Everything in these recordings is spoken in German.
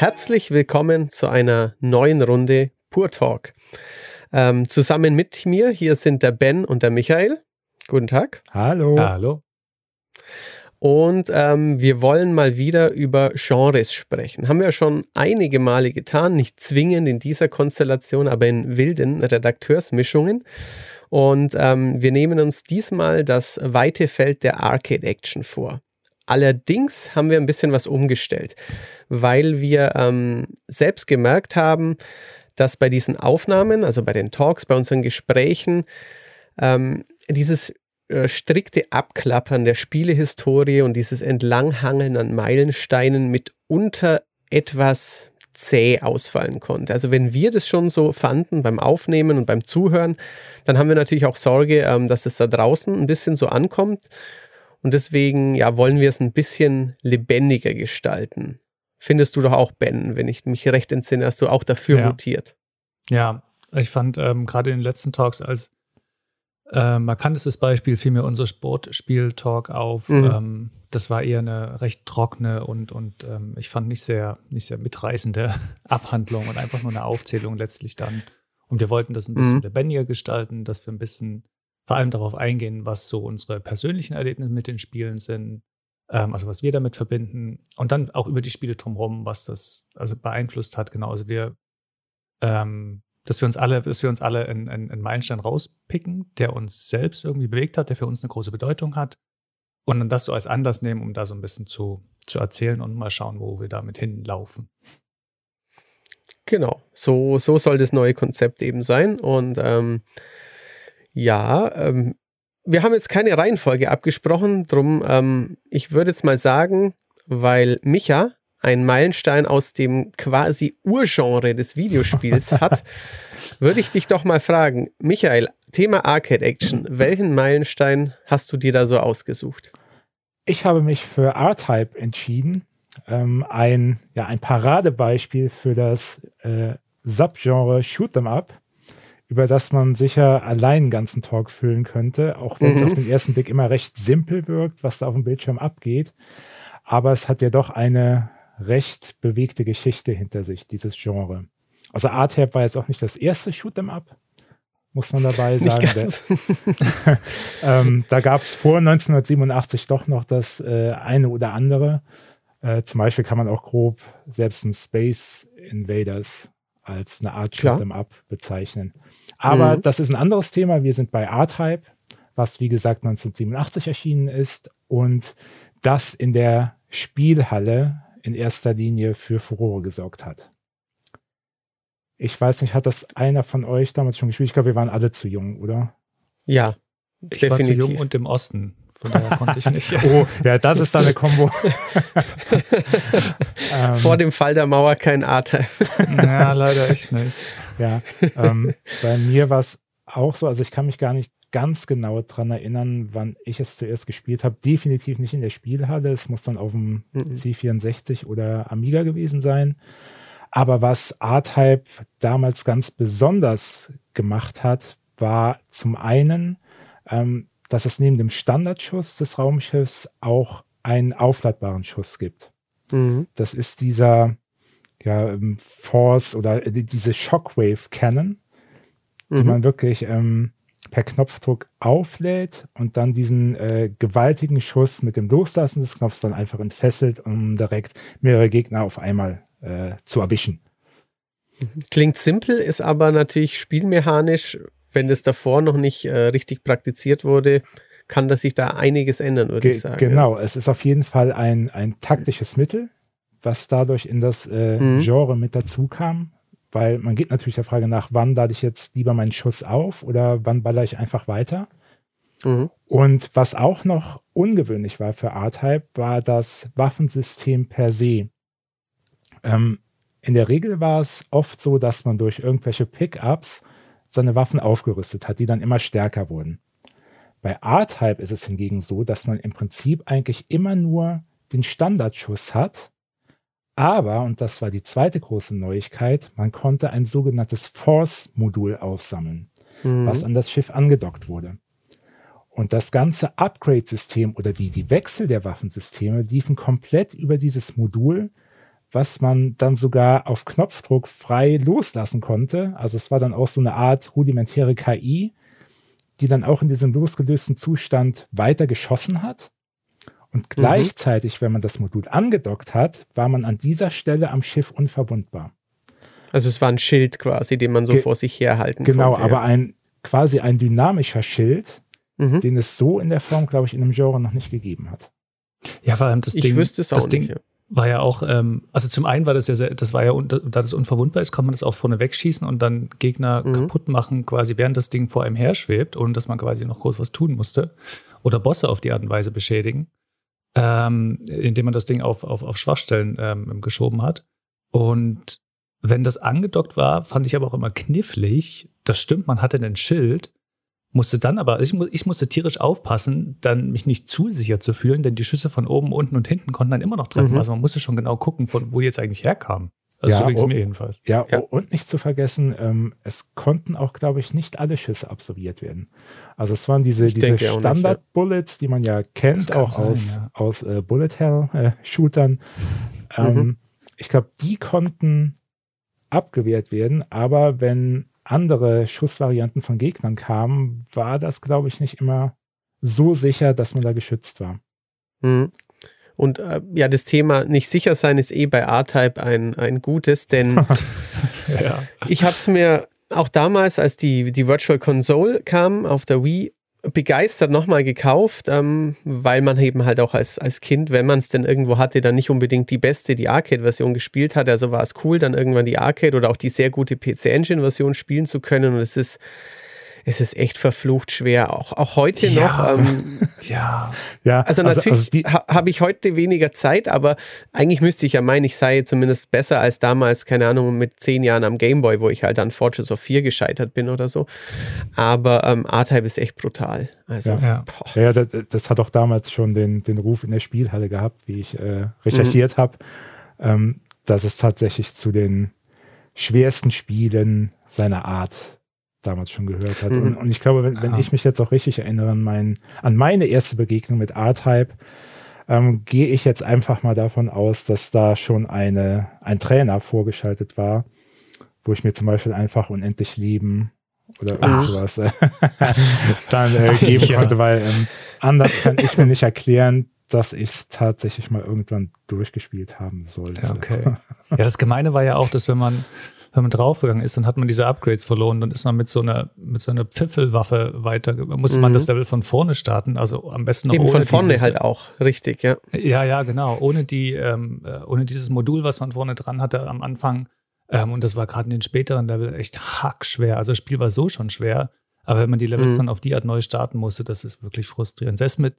Herzlich willkommen zu einer neuen Runde Pur Talk. Ähm, zusammen mit mir hier sind der Ben und der Michael. Guten Tag. Hallo. Hallo. Und ähm, wir wollen mal wieder über Genres sprechen. Haben wir schon einige Male getan, nicht zwingend in dieser Konstellation, aber in wilden Redakteursmischungen. Und ähm, wir nehmen uns diesmal das weite Feld der Arcade Action vor. Allerdings haben wir ein bisschen was umgestellt, weil wir ähm, selbst gemerkt haben, dass bei diesen Aufnahmen, also bei den Talks, bei unseren Gesprächen, ähm, dieses äh, strikte Abklappern der Spielehistorie und dieses Entlanghangeln an Meilensteinen mitunter etwas zäh ausfallen konnte. Also wenn wir das schon so fanden beim Aufnehmen und beim Zuhören, dann haben wir natürlich auch Sorge, ähm, dass es da draußen ein bisschen so ankommt. Und deswegen ja, wollen wir es ein bisschen lebendiger gestalten. Findest du doch auch, Ben, wenn ich mich recht entsinne, hast du auch dafür ja. votiert. Ja, ich fand ähm, gerade in den letzten Talks als äh, markantestes Beispiel fiel mir unser Sportspiel-Talk auf. Mhm. Ähm, das war eher eine recht trockene und, und ähm, ich fand nicht sehr, nicht sehr mitreißende Abhandlung und einfach nur eine Aufzählung letztlich dann. Und wir wollten das ein bisschen mhm. lebendiger gestalten, dass wir ein bisschen vor allem darauf eingehen, was so unsere persönlichen Erlebnisse mit den Spielen sind, ähm, also was wir damit verbinden und dann auch über die Spiele drumherum, was das also beeinflusst hat. Genau, also wir, ähm, dass wir uns alle, dass wir uns alle einen, einen Meilenstein rauspicken, der uns selbst irgendwie bewegt hat, der für uns eine große Bedeutung hat und dann das so als Anlass nehmen, um da so ein bisschen zu, zu erzählen und mal schauen, wo wir damit hinlaufen. Genau, so, so soll das neue Konzept eben sein und ähm, ja, ähm, wir haben jetzt keine Reihenfolge abgesprochen, drum ähm, ich würde jetzt mal sagen, weil Micha ein Meilenstein aus dem quasi Urgenre des Videospiels hat, würde ich dich doch mal fragen, Michael, Thema Arcade Action, welchen Meilenstein hast du dir da so ausgesucht? Ich habe mich für R-Type entschieden, ähm, ein, ja, ein Paradebeispiel für das äh, Subgenre Shoot'em Up über das man sicher allein einen ganzen Talk füllen könnte, auch wenn es auf mhm. den ersten Blick immer recht simpel wirkt, was da auf dem Bildschirm abgeht. Aber es hat ja doch eine recht bewegte Geschichte hinter sich, dieses Genre. Also Art war jetzt auch nicht das erste Shoot'em Up, muss man dabei sagen. ähm, da gab es vor 1987 doch noch das äh, eine oder andere. Äh, zum Beispiel kann man auch grob selbst ein Space Invaders als eine Art Shoot'em Up bezeichnen. Aber mhm. das ist ein anderes Thema. Wir sind bei R-Type, was wie gesagt 1987 erschienen ist und das in der Spielhalle in erster Linie für Furore gesorgt hat. Ich weiß nicht, hat das einer von euch damals schon gespielt? Ich glaube, wir waren alle zu jung, oder? Ja, ich definitiv. war zu jung und im Osten. Von daher konnte ich nicht. oh, ja, das ist dann eine Kombo. Vor dem Fall der Mauer kein A-Teil. ja, leider echt nicht. Ja, ähm, bei mir war es auch so, also ich kann mich gar nicht ganz genau daran erinnern, wann ich es zuerst gespielt habe. Definitiv nicht in der Spielhalle. Es muss dann auf dem mhm. C64 oder Amiga gewesen sein. Aber was R-Type damals ganz besonders gemacht hat, war zum einen, ähm, dass es neben dem Standardschuss des Raumschiffs auch einen aufladbaren Schuss gibt. Mhm. Das ist dieser ja, ähm, Force oder diese Shockwave Cannon, die mhm. man wirklich ähm, per Knopfdruck auflädt und dann diesen äh, gewaltigen Schuss mit dem Loslassen des Knopfs dann einfach entfesselt, um direkt mehrere Gegner auf einmal äh, zu erwischen. Klingt simpel, ist aber natürlich spielmechanisch, wenn das davor noch nicht äh, richtig praktiziert wurde, kann das sich da einiges ändern, würde Ge ich sagen. Genau, es ist auf jeden Fall ein, ein taktisches Mittel, was dadurch in das äh, mhm. Genre mit dazu kam. Weil man geht natürlich der Frage nach, wann lade ich jetzt lieber meinen Schuss auf oder wann baller ich einfach weiter. Mhm. Und was auch noch ungewöhnlich war für R-Type, war das Waffensystem per se. Ähm, in der Regel war es oft so, dass man durch irgendwelche Pickups seine Waffen aufgerüstet hat, die dann immer stärker wurden. Bei R-Type ist es hingegen so, dass man im Prinzip eigentlich immer nur den Standardschuss hat aber, und das war die zweite große Neuigkeit, man konnte ein sogenanntes Force-Modul aufsammeln, mhm. was an das Schiff angedockt wurde. Und das ganze Upgrade-System oder die, die Wechsel der Waffensysteme liefen komplett über dieses Modul, was man dann sogar auf Knopfdruck frei loslassen konnte. Also es war dann auch so eine Art rudimentäre KI, die dann auch in diesem losgelösten Zustand weiter geschossen hat. Und mhm. gleichzeitig, mhm. wenn man das Modul angedockt hat, war man an dieser Stelle am Schiff unverwundbar. Also es war ein Schild quasi, den man so Ge vor sich herhalten genau, konnte. Genau, aber ein quasi ein dynamischer Schild, mhm. den es so in der Form, glaube ich, in einem Genre noch nicht gegeben hat. Ja, vor allem das ich Ding. Ich wüsste es auch nicht. Ding, ja. War ja auch, ähm, also zum einen war das ja sehr, das war ja, da das unverwundbar ist, kann man das auch vorne wegschießen und dann Gegner mhm. kaputt machen, quasi während das Ding vor einem her schwebt, ohne dass man quasi noch groß was tun musste. Oder Bosse auf die Art und Weise beschädigen, ähm, indem man das Ding auf, auf, auf Schwachstellen ähm, geschoben hat. Und wenn das angedockt war, fand ich aber auch immer knifflig. Das stimmt, man hatte ein Schild, musste dann aber, ich, ich, musste tierisch aufpassen, dann mich nicht zu sicher zu fühlen, denn die Schüsse von oben, unten und hinten konnten dann immer noch treffen. Mhm. Also man musste schon genau gucken, von wo die jetzt eigentlich herkamen. Also ja, so ging es mir jedenfalls. Ja, ja, und nicht zu vergessen, ähm, es konnten auch, glaube ich, nicht alle Schüsse absolviert werden. Also es waren diese, diese Standard-Bullets, die man ja kennt, auch sein, aus, ja. aus äh, Bullet-Hell-Shootern. Äh, ähm, mhm. Ich glaube, die konnten abgewehrt werden, aber wenn andere Schussvarianten von Gegnern kamen, war das, glaube ich, nicht immer so sicher, dass man da geschützt war. Mhm. Und äh, ja, das Thema nicht sicher sein ist eh bei R-Type ein, ein gutes, denn ja. ich habe es mir auch damals, als die, die Virtual Console kam auf der Wii, begeistert nochmal gekauft, ähm, weil man eben halt auch als, als Kind, wenn man es denn irgendwo hatte, dann nicht unbedingt die beste, die Arcade-Version gespielt hat. Also war es cool, dann irgendwann die Arcade oder auch die sehr gute PC-Engine-Version spielen zu können. Und es ist es ist echt verflucht schwer, auch, auch heute ja. noch. Ähm, ja. ja. Also, also natürlich also ha, habe ich heute weniger Zeit, aber eigentlich müsste ich ja meinen, ich sei zumindest besser als damals, keine Ahnung, mit zehn Jahren am Gameboy, wo ich halt an Fortress of 4 gescheitert bin oder so. Aber ähm, R-Type ist echt brutal. Also, ja, ja. ja das, das, hat auch damals schon den, den Ruf in der Spielhalle gehabt, wie ich äh, recherchiert mhm. habe, ähm, dass es tatsächlich zu den schwersten Spielen seiner Art damals schon gehört hat. Mhm. Und, und, ich glaube, wenn, wenn ich mich jetzt auch richtig erinnere an, mein, an meine erste Begegnung mit R-Type, ähm, gehe ich jetzt einfach mal davon aus, dass da schon eine, ein Trainer vorgeschaltet war, wo ich mir zum Beispiel einfach unendlich lieben oder irgend sowas äh, dann äh, geben ja. konnte, weil ähm, anders kann ich mir nicht erklären, dass ich es tatsächlich mal irgendwann durchgespielt haben sollte. Ja, okay. ja, das Gemeine war ja auch, dass wenn man wenn man draufgegangen ist, dann hat man diese Upgrades verloren. Dann ist man mit so einer, mit so einer Pfiffelwaffe weiter, muss mhm. man das Level von vorne starten. Also am besten noch Eben ohne von vorne dieses, halt auch, richtig, ja. Ja, ja, genau. Ohne die, ähm, äh, ohne dieses Modul, was man vorne dran hatte am Anfang. Ähm, und das war gerade in den späteren Level echt hackschwer. Also das Spiel war so schon schwer. Aber wenn man die Levels mhm. dann auf die Art neu starten musste, das ist wirklich frustrierend. Selbst mit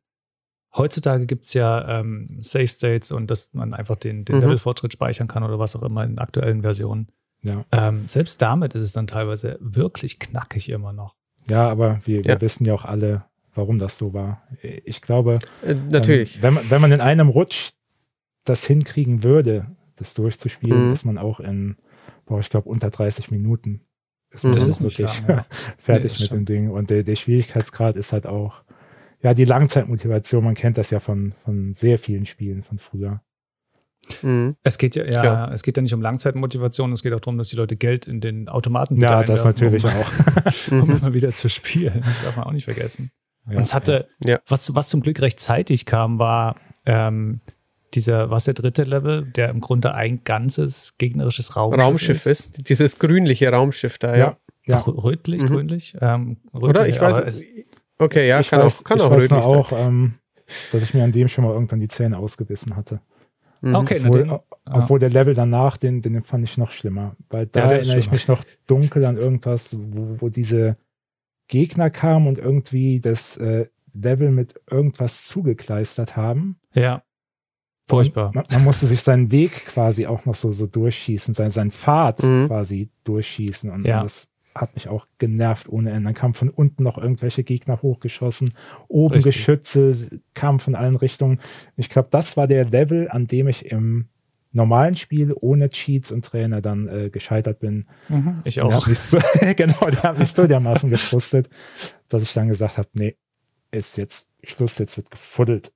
Heutzutage gibt es ja ähm, Save States und dass man einfach den, den mhm. Levelfortschritt speichern kann oder was auch immer in aktuellen Versionen. Ja. Ähm, selbst damit ist es dann teilweise wirklich knackig immer noch. Ja, aber wir, wir wissen ja auch alle, warum das so war. Ich glaube, äh, natürlich. Ähm, wenn, man, wenn man in einem Rutsch das hinkriegen würde, das durchzuspielen, mhm. ist man auch in, boah, ich glaube, unter 30 Minuten ist man das ist wirklich lang, ja. fertig nee, mit dem Ding. Und der, der Schwierigkeitsgrad ist halt auch, ja, die Langzeitmotivation, man kennt das ja von, von sehr vielen Spielen von früher. Mhm. Es geht ja, ja, ja, es geht ja nicht um Langzeitmotivation, es geht auch darum, dass die Leute Geld in den Automaten Ja, das natürlich um, auch. um immer wieder zu spielen. Das darf man auch nicht vergessen. Ja, Und es hatte, ja. was, was zum Glück rechtzeitig kam, war ähm, dieser, was der dritte Level, der im Grunde ein ganzes gegnerisches Raumschiff, Raumschiff ist. ist. Dieses grünliche Raumschiff da, ja. ja. Rötlich, mhm. grünlich? Ähm, rötlich? Oder? Ich weiß es. Okay, ja, kann, weiß, auch, kann auch rötlich sein. auch, ähm, dass ich mir an dem schon mal irgendwann die Zähne ausgebissen hatte. Mhm. Okay, obwohl, den, obwohl der Level danach, den, den fand ich noch schlimmer. Weil da ja, erinnere ich mich noch dunkel an irgendwas, wo, wo diese Gegner kamen und irgendwie das äh, Level mit irgendwas zugekleistert haben. Ja. Furchtbar. Man, man, musste sich seinen Weg quasi auch noch so, so durchschießen, sein, sein Pfad mhm. quasi durchschießen. Und ja. das hat mich auch genervt ohne Ende. Dann kamen von unten noch irgendwelche Gegner hochgeschossen, oben Richtig. Geschütze kamen von allen Richtungen. Ich glaube, das war der Level, an dem ich im normalen Spiel ohne Cheats und Trainer dann äh, gescheitert bin. Mhm, ich auch. So, genau, der hat mich so dermaßen gefrustet, dass ich dann gesagt habe, nee, ist jetzt Schluss, jetzt wird gefuddelt.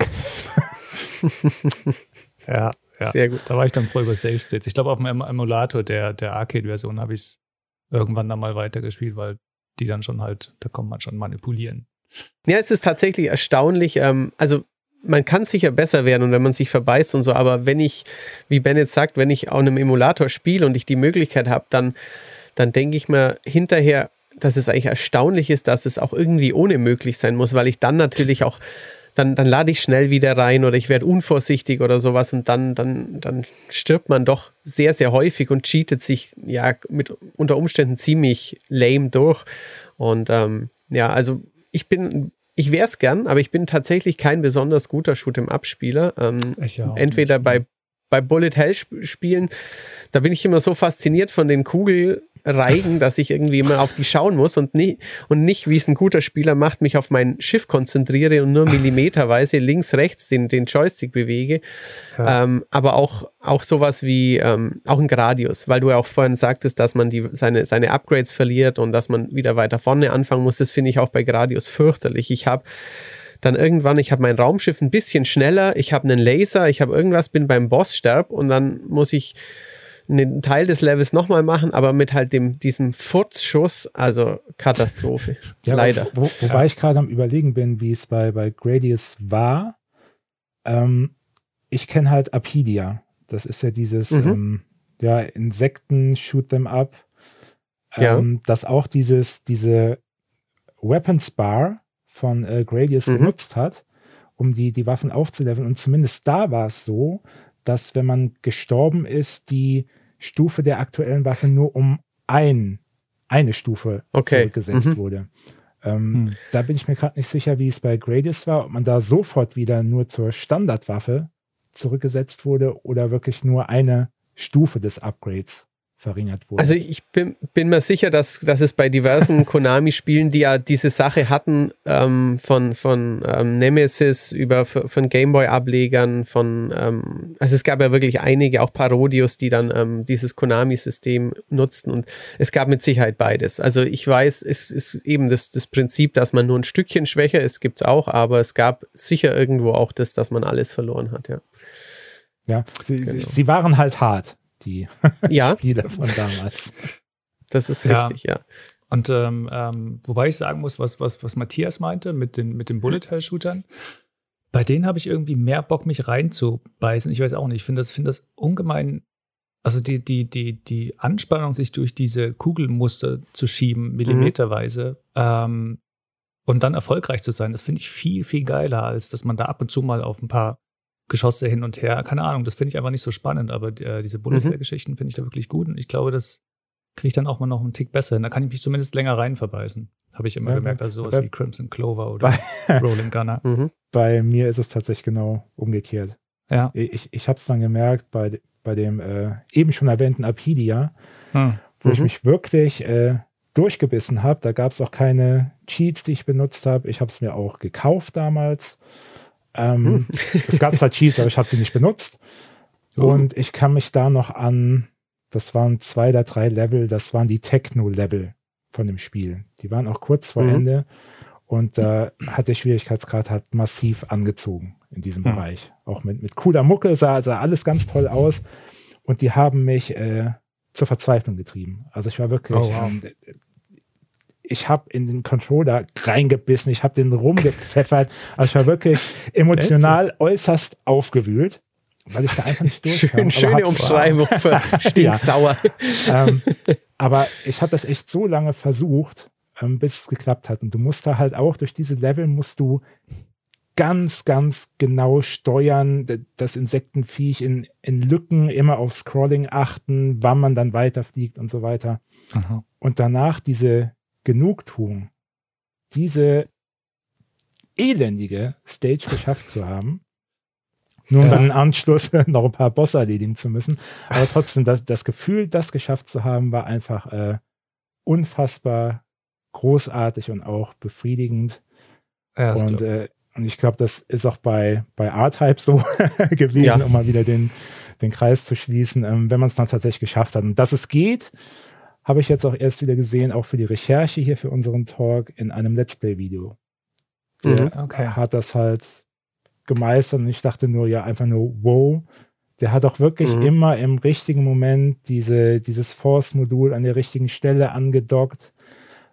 ja, Ja, Sehr gut. Da war ich dann froh über Safe States. Ich glaube, auf dem Emulator der, der Arcade-Version habe ich es irgendwann dann mal weitergespielt, weil die dann schon halt, da kommt man schon manipulieren. Ja, es ist tatsächlich erstaunlich. Ähm, also man kann sicher besser werden und wenn man sich verbeißt und so, aber wenn ich, wie Ben jetzt sagt, wenn ich auf einem Emulator spiele und ich die Möglichkeit habe, dann, dann denke ich mir hinterher, dass es eigentlich erstaunlich ist, dass es auch irgendwie ohne möglich sein muss, weil ich dann natürlich auch, dann, dann lade ich schnell wieder rein oder ich werde unvorsichtig oder sowas und dann, dann, dann stirbt man doch sehr, sehr häufig und cheatet sich ja mit unter Umständen ziemlich lame durch. Und ähm, ja, also ich bin ich wäre es gern, aber ich bin tatsächlich kein besonders guter Shoot'em-up-Spieler. Ähm, entweder bei, bei Bullet Hell Spielen, da bin ich immer so fasziniert von den Kugel, reigen, dass ich irgendwie immer auf die schauen muss und, nie, und nicht, wie es ein guter Spieler macht, mich auf mein Schiff konzentriere und nur millimeterweise links, rechts den, den Joystick bewege. Ja. Ähm, aber auch, auch sowas wie ähm, auch ein Gradius, weil du ja auch vorhin sagtest, dass man die, seine, seine Upgrades verliert und dass man wieder weiter vorne anfangen muss. Das finde ich auch bei Gradius fürchterlich. Ich habe dann irgendwann, ich habe mein Raumschiff ein bisschen schneller, ich habe einen Laser, ich habe irgendwas, bin beim Boss sterb und dann muss ich einen Teil des Levels nochmal machen, aber mit halt dem, diesem Furzschuss, also Katastrophe. ja, Leider. Wo, wobei ja. ich gerade am überlegen bin, wie es bei, bei Gradius war. Ähm, ich kenne halt Apidia. Das ist ja dieses, mhm. ähm, ja, Insekten, shoot them up. Ähm, ja. Das auch dieses, diese Weapons Bar von äh, Gradius mhm. genutzt hat, um die, die Waffen aufzuleveln. Und zumindest da war es so, dass wenn man gestorben ist, die Stufe der aktuellen Waffe nur um ein, eine Stufe okay. zurückgesetzt mhm. wurde. Ähm, hm. Da bin ich mir gerade nicht sicher, wie es bei Gradius war, ob man da sofort wieder nur zur Standardwaffe zurückgesetzt wurde oder wirklich nur eine Stufe des Upgrades verringert wurde. Also ich bin, bin mir sicher, dass, dass es bei diversen Konami-Spielen, die ja diese Sache hatten, ähm, von, von ähm, Nemesis über von Gameboy-Ablegern, von ähm, also es gab ja wirklich einige, auch Parodios, die dann ähm, dieses Konami-System nutzten und es gab mit Sicherheit beides. Also ich weiß, es ist eben das, das Prinzip, dass man nur ein Stückchen schwächer ist, gibt es auch, aber es gab sicher irgendwo auch das, dass man alles verloren hat, ja. Ja, sie, genau. sie waren halt hart die ja. Spiele von damals. Das ist richtig, ja. ja. Und ähm, ähm, wobei ich sagen muss, was, was, was Matthias meinte mit den, mit den Bullet Hell Shootern, bei denen habe ich irgendwie mehr Bock, mich reinzubeißen. Ich weiß auch nicht, ich finde das, find das ungemein, also die, die, die, die Anspannung, sich durch diese Kugelmuster zu schieben, mhm. millimeterweise, mhm. ähm, und dann erfolgreich zu sein, das finde ich viel, viel geiler, als dass man da ab und zu mal auf ein paar Geschosse hin und her. Keine Ahnung, das finde ich einfach nicht so spannend, aber äh, diese mhm. finde ich da wirklich gut und ich glaube, das kriege ich dann auch mal noch einen Tick besser hin. Da kann ich mich zumindest länger rein verbeißen. Habe ich immer ja, gemerkt, also sowas wie Crimson Clover oder Rolling Gunner. Mhm. Bei mir ist es tatsächlich genau umgekehrt. Ja. Ich, ich habe es dann gemerkt bei, bei dem äh, eben schon erwähnten Apidia, hm. wo mhm. ich mich wirklich äh, durchgebissen habe. Da gab es auch keine Cheats, die ich benutzt habe. Ich habe es mir auch gekauft damals. Ähm, hm. Es gab zwar Cheats, aber ich habe sie nicht benutzt. Oh. Und ich kann mich da noch an, das waren zwei oder drei Level, das waren die Techno-Level von dem Spiel. Die waren auch kurz vor mhm. Ende und da äh, hat der Schwierigkeitsgrad hat massiv angezogen in diesem mhm. Bereich. Auch mit, mit cooler Mucke sah, sah alles ganz toll aus und die haben mich äh, zur Verzweiflung getrieben. Also ich war wirklich, oh, wow. Ich habe in den Controller reingebissen, ich habe den rumgepfeffert. Also ich war wirklich emotional äußerst aufgewühlt, weil ich da einfach nicht durchkam. Schön, schöne Umschreibung für stinksauer. ja. ähm, aber ich habe das echt so lange versucht, ähm, bis es geklappt hat. Und du musst da halt auch durch diese Level musst du ganz, ganz genau steuern, das Insektenviech in, in Lücken immer auf Scrolling achten, wann man dann weiterfliegt und so weiter. Aha. Und danach diese Genugtuung, diese elendige Stage geschafft zu haben. Nur um ja. dann im Anschluss noch ein paar Bosse erledigen zu müssen. Aber trotzdem, das, das Gefühl, das geschafft zu haben, war einfach äh, unfassbar großartig und auch befriedigend. Ja, und, äh, und ich glaube, das ist auch bei, bei R-Type so gewesen, ja. um mal wieder den, den Kreis zu schließen, ähm, wenn man es dann tatsächlich geschafft hat. Und dass es geht, habe ich jetzt auch erst wieder gesehen, auch für die Recherche hier für unseren Talk in einem Let's Play-Video. Der mhm, okay. hat das halt gemeistert und ich dachte nur, ja, einfach nur, wow, Der hat auch wirklich mhm. immer im richtigen Moment diese, dieses Force-Modul an der richtigen Stelle angedockt,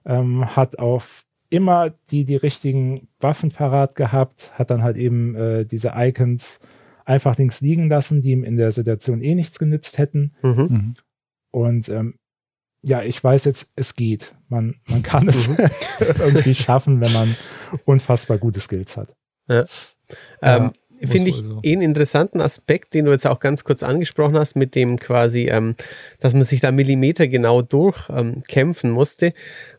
ähm, hat auf immer die, die richtigen Waffen parat gehabt, hat dann halt eben äh, diese Icons einfach links liegen lassen, die ihm in der Situation eh nichts genützt hätten. Mhm. mhm. Und ähm, ja, ich weiß jetzt, es geht. Man, man kann es mhm. irgendwie schaffen, wenn man unfassbar gute Skills hat. Ja. Ähm, Finde ich also. einen interessanten Aspekt, den du jetzt auch ganz kurz angesprochen hast, mit dem quasi, ähm, dass man sich da Millimeter genau durchkämpfen ähm, musste,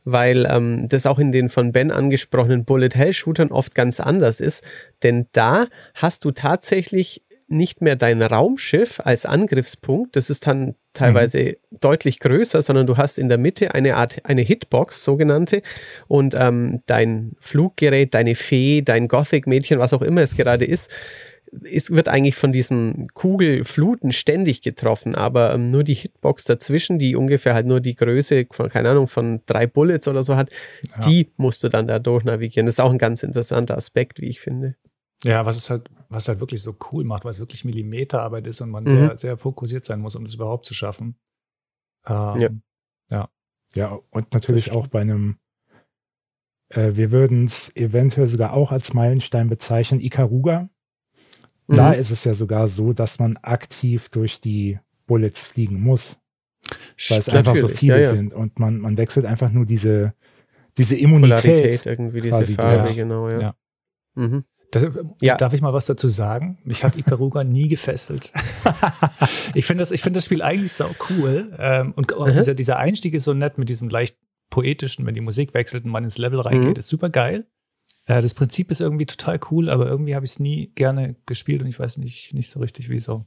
weil ähm, das auch in den von Ben angesprochenen Bullet Hell Shootern oft ganz anders ist. Denn da hast du tatsächlich nicht mehr dein Raumschiff als Angriffspunkt, das ist dann teilweise mhm. deutlich größer, sondern du hast in der Mitte eine Art, eine Hitbox, sogenannte, und ähm, dein Fluggerät, deine Fee, dein Gothic-Mädchen, was auch immer es gerade ist, es wird eigentlich von diesen Kugelfluten ständig getroffen, aber ähm, nur die Hitbox dazwischen, die ungefähr halt nur die Größe von, keine Ahnung, von drei Bullets oder so hat, ja. die musst du dann da durchnavigieren. Das ist auch ein ganz interessanter Aspekt, wie ich finde. Ja, was es halt, was halt wirklich so cool macht, weil es wirklich Millimeterarbeit ist und man mhm. sehr, sehr fokussiert sein muss, um das überhaupt zu schaffen. Ähm, ja. ja. Ja, und natürlich auch bei einem, äh, wir würden es eventuell sogar auch als Meilenstein bezeichnen, Ikaruga. Mhm. Da ist es ja sogar so, dass man aktiv durch die Bullets fliegen muss. Weil es einfach so viele ja, ja. sind und man, man wechselt einfach nur diese, diese Immunität. Polarität irgendwie, diese Farbe, genau, ja. Mhm. Das, ja. Darf ich mal was dazu sagen? Mich hat Ikaruga nie gefesselt. ich finde das, find das Spiel eigentlich sau cool. Ähm, und auch mhm. dieser, dieser Einstieg ist so nett mit diesem leicht poetischen, wenn die Musik wechselt und man ins Level reingeht, mhm. ist super geil. Äh, das Prinzip ist irgendwie total cool, aber irgendwie habe ich es nie gerne gespielt und ich weiß nicht, nicht so richtig wieso.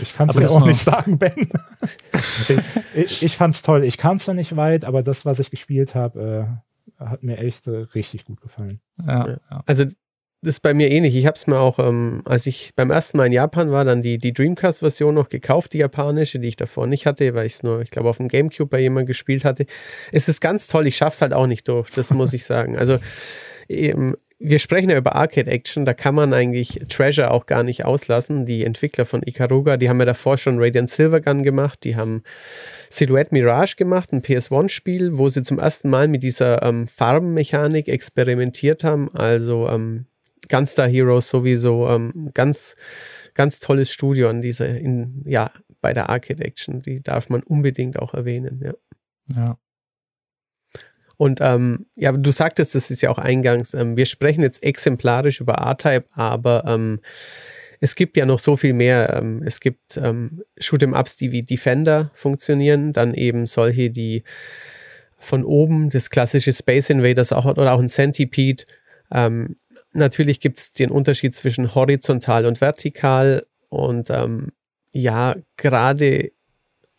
Ich kann es dir auch nicht sagen, Ben. ich ich fand es toll. Ich kam es noch nicht weit, aber das, was ich gespielt habe, äh, hat mir echt äh, richtig gut gefallen. Ja, ja. Also das ist bei mir ähnlich. Ich habe es mir auch, ähm, als ich beim ersten Mal in Japan war, dann die, die Dreamcast-Version noch gekauft, die japanische, die ich davor nicht hatte, weil ich es nur, ich glaube, auf dem Gamecube bei jemandem gespielt hatte. Es ist ganz toll, ich schaffe es halt auch nicht durch, das muss ich sagen. Also ähm, wir sprechen ja über Arcade Action, da kann man eigentlich Treasure auch gar nicht auslassen. Die Entwickler von Ikaruga, die haben ja davor schon Radiant Silvergun gemacht, die haben Silhouette Mirage gemacht, ein PS1-Spiel, wo sie zum ersten Mal mit dieser ähm, Farbenmechanik experimentiert haben. Also ähm, Gunstar Heroes sowieso ähm, ganz, ganz tolles Studio an dieser, in, ja, bei der Arcade Action. Die darf man unbedingt auch erwähnen, ja. Ja. Und ähm, ja, du sagtest, das ist ja auch eingangs, ähm, wir sprechen jetzt exemplarisch über R-Type, aber ähm, es gibt ja noch so viel mehr. Ähm, es gibt ähm, Shoot'em-Ups, die wie Defender funktionieren, dann eben solche, die von oben, das klassische Space Invaders auch, oder auch ein Centipede. Ähm, natürlich gibt es den Unterschied zwischen horizontal und vertikal und ähm, ja, gerade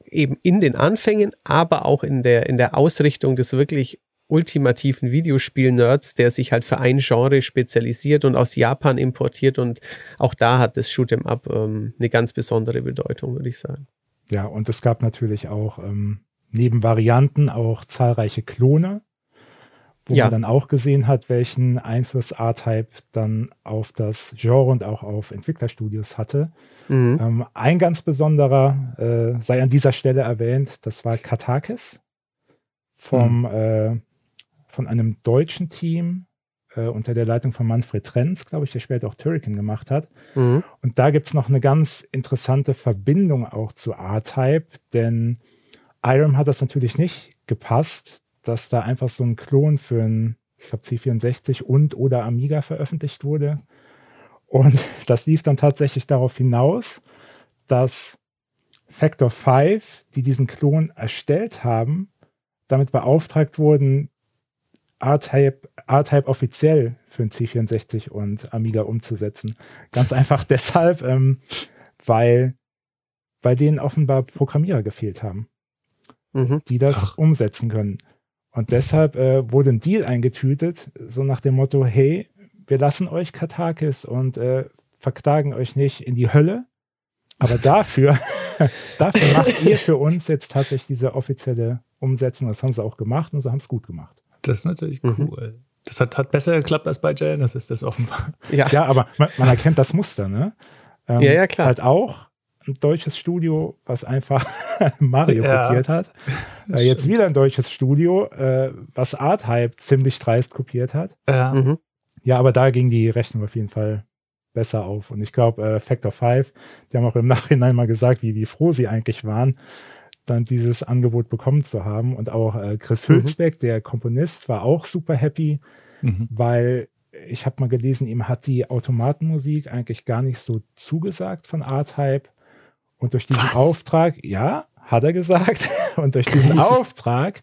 eben in den Anfängen, aber auch in der, in der Ausrichtung des wirklich ultimativen Videospiel-Nerds, der sich halt für ein Genre spezialisiert und aus Japan importiert und auch da hat das Shoot'em Up ähm, eine ganz besondere Bedeutung, würde ich sagen. Ja, und es gab natürlich auch ähm, neben Varianten auch zahlreiche Klone wo ja. man dann auch gesehen hat, welchen Einfluss R-Type dann auf das Genre und auch auf Entwicklerstudios hatte. Mhm. Ähm, ein ganz besonderer äh, sei an dieser Stelle erwähnt, das war Katakis vom, mhm. äh, von einem deutschen Team äh, unter der Leitung von Manfred Trenz, glaube ich, der später auch Turrican gemacht hat. Mhm. Und da gibt es noch eine ganz interessante Verbindung auch zu R-Type, denn Irem hat das natürlich nicht gepasst, dass da einfach so ein Klon für ein, ich glaube, C64 und oder Amiga veröffentlicht wurde. Und das lief dann tatsächlich darauf hinaus, dass Factor 5, die diesen Klon erstellt haben, damit beauftragt wurden, R-Type, R-Type offiziell für ein C64 und Amiga umzusetzen. Ganz einfach deshalb, ähm, weil bei denen offenbar Programmierer gefehlt haben, mhm. die das Ach. umsetzen können. Und deshalb äh, wurde ein Deal eingetütet, so nach dem Motto, hey, wir lassen euch Katakis und äh, verklagen euch nicht in die Hölle, aber dafür, dafür macht ihr für uns jetzt tatsächlich diese offizielle Umsetzung. Das haben sie auch gemacht und sie haben es gut gemacht. Das ist natürlich mhm. cool. Das hat, hat besser geklappt als bei Genesis, das offenbar. Ja, ja aber man, man erkennt das Muster, ne? Ähm, ja, ja, klar. Halt auch ein deutsches Studio, was einfach Mario ja. kopiert hat. Äh, jetzt wieder ein deutsches Studio, äh, was Art-Hype ziemlich dreist kopiert hat. Ja. Mhm. ja, aber da ging die Rechnung auf jeden Fall besser auf. Und ich glaube, äh, Factor 5, die haben auch im Nachhinein mal gesagt, wie, wie froh sie eigentlich waren, dann dieses Angebot bekommen zu haben. Und auch äh, Chris mhm. Hülsbeck, der Komponist, war auch super happy, mhm. weil ich habe mal gelesen, ihm hat die Automatenmusik eigentlich gar nicht so zugesagt von R-Type. Und durch diesen Was? Auftrag, ja, hat er gesagt, und durch diesen Auftrag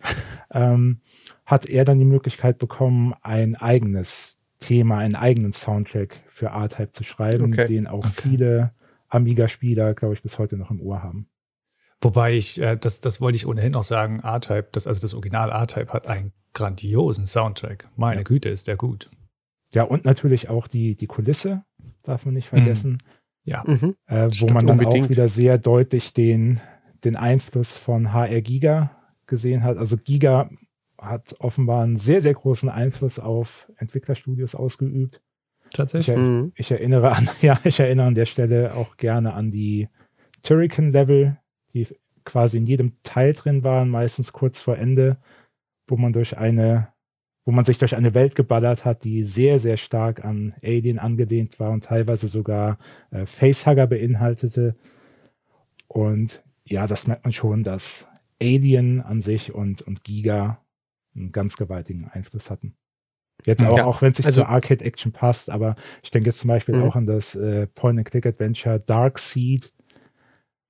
ähm, hat er dann die Möglichkeit bekommen, ein eigenes Thema, einen eigenen Soundtrack für R-Type zu schreiben, okay. den auch okay. viele Amiga-Spieler, glaube ich, bis heute noch im Ohr haben. Wobei ich, äh, das, das wollte ich ohnehin noch sagen, R-Type, das, also das Original R-Type hat einen grandiosen Soundtrack. Meine ja. Güte, ist der gut. Ja, und natürlich auch die, die Kulisse, darf man nicht mhm. vergessen. Mhm. Ja. Mhm. Äh, wo man dann unbedingt. auch wieder sehr deutlich den, den Einfluss von HR Giga gesehen hat. Also Giga hat offenbar einen sehr, sehr großen Einfluss auf Entwicklerstudios ausgeübt. Tatsächlich. Ich, mhm. ich erinnere an, ja, ich erinnere an der Stelle auch gerne an die Turrican-Level, die quasi in jedem Teil drin waren, meistens kurz vor Ende, wo man durch eine wo man sich durch eine Welt geballert hat, die sehr, sehr stark an Alien angelehnt war und teilweise sogar äh, Facehugger beinhaltete. Und ja, das merkt man schon, dass Alien an sich und, und Giga einen ganz gewaltigen Einfluss hatten. Jetzt auch, ja, auch wenn es sich also, zur Arcade-Action passt, aber ich denke jetzt zum Beispiel mhm. auch an das äh, Point-and-Click-Adventure Dark Seed,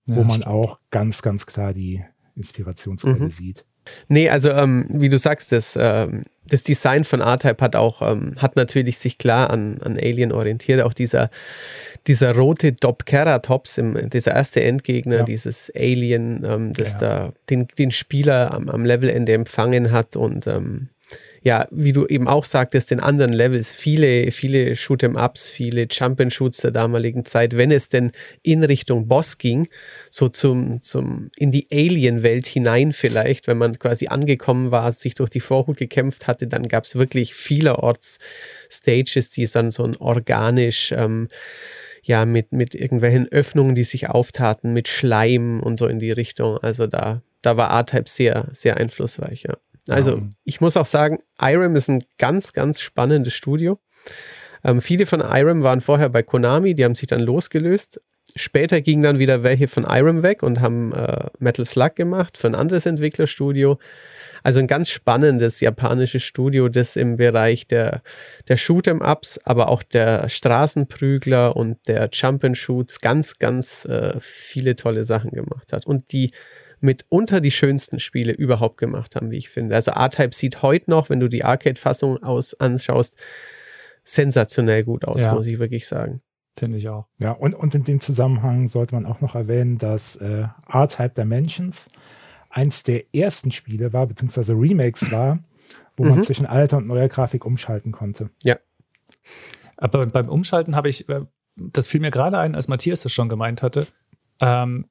wo ja, man stimmt. auch ganz, ganz klar die Inspirationsquelle mhm. sieht. Nee, also ähm, wie du sagst, das, ähm, das Design von R-Type hat auch, ähm, hat natürlich sich klar an, an Alien orientiert. Auch dieser, dieser rote Dopkeratops, dieser erste Endgegner, ja. dieses Alien, ähm, das ja. da den, den Spieler am, am Levelende empfangen hat und ähm, ja, wie du eben auch sagtest, in anderen Levels viele, viele Shoot'em-Ups, viele Jump-and-Shoots der damaligen Zeit, wenn es denn in Richtung Boss ging, so zum, zum, in die Alien-Welt hinein vielleicht, wenn man quasi angekommen war, sich durch die Vorhut gekämpft hatte, dann gab es wirklich vielerorts Stages, die dann so ein organisch, ähm, ja, mit, mit irgendwelchen Öffnungen, die sich auftaten, mit Schleim und so in die Richtung. Also da, da war R-Type sehr, sehr einflussreich, ja. Also ja. ich muss auch sagen, Irem ist ein ganz, ganz spannendes Studio. Ähm, viele von Irem waren vorher bei Konami, die haben sich dann losgelöst. Später gingen dann wieder welche von Irem weg und haben äh, Metal Slug gemacht für ein anderes Entwicklerstudio. Also ein ganz spannendes japanisches Studio, das im Bereich der, der Shoot'em-Ups, aber auch der Straßenprügler und der Jump-and-Shoots ganz, ganz äh, viele tolle Sachen gemacht hat. Und die mitunter die schönsten Spiele überhaupt gemacht haben, wie ich finde. Also R-Type sieht heute noch, wenn du die Arcade-Fassung aus anschaust, sensationell gut aus, ja. muss ich wirklich sagen. Finde ich auch. Ja, und, und in dem Zusammenhang sollte man auch noch erwähnen, dass äh, R-Type Dimensions eins der ersten Spiele war, beziehungsweise Remakes war, wo mhm. man zwischen alter und neuer Grafik umschalten konnte. Ja. Aber beim Umschalten habe ich, äh, das fiel mir gerade ein, als Matthias das schon gemeint hatte. Ähm,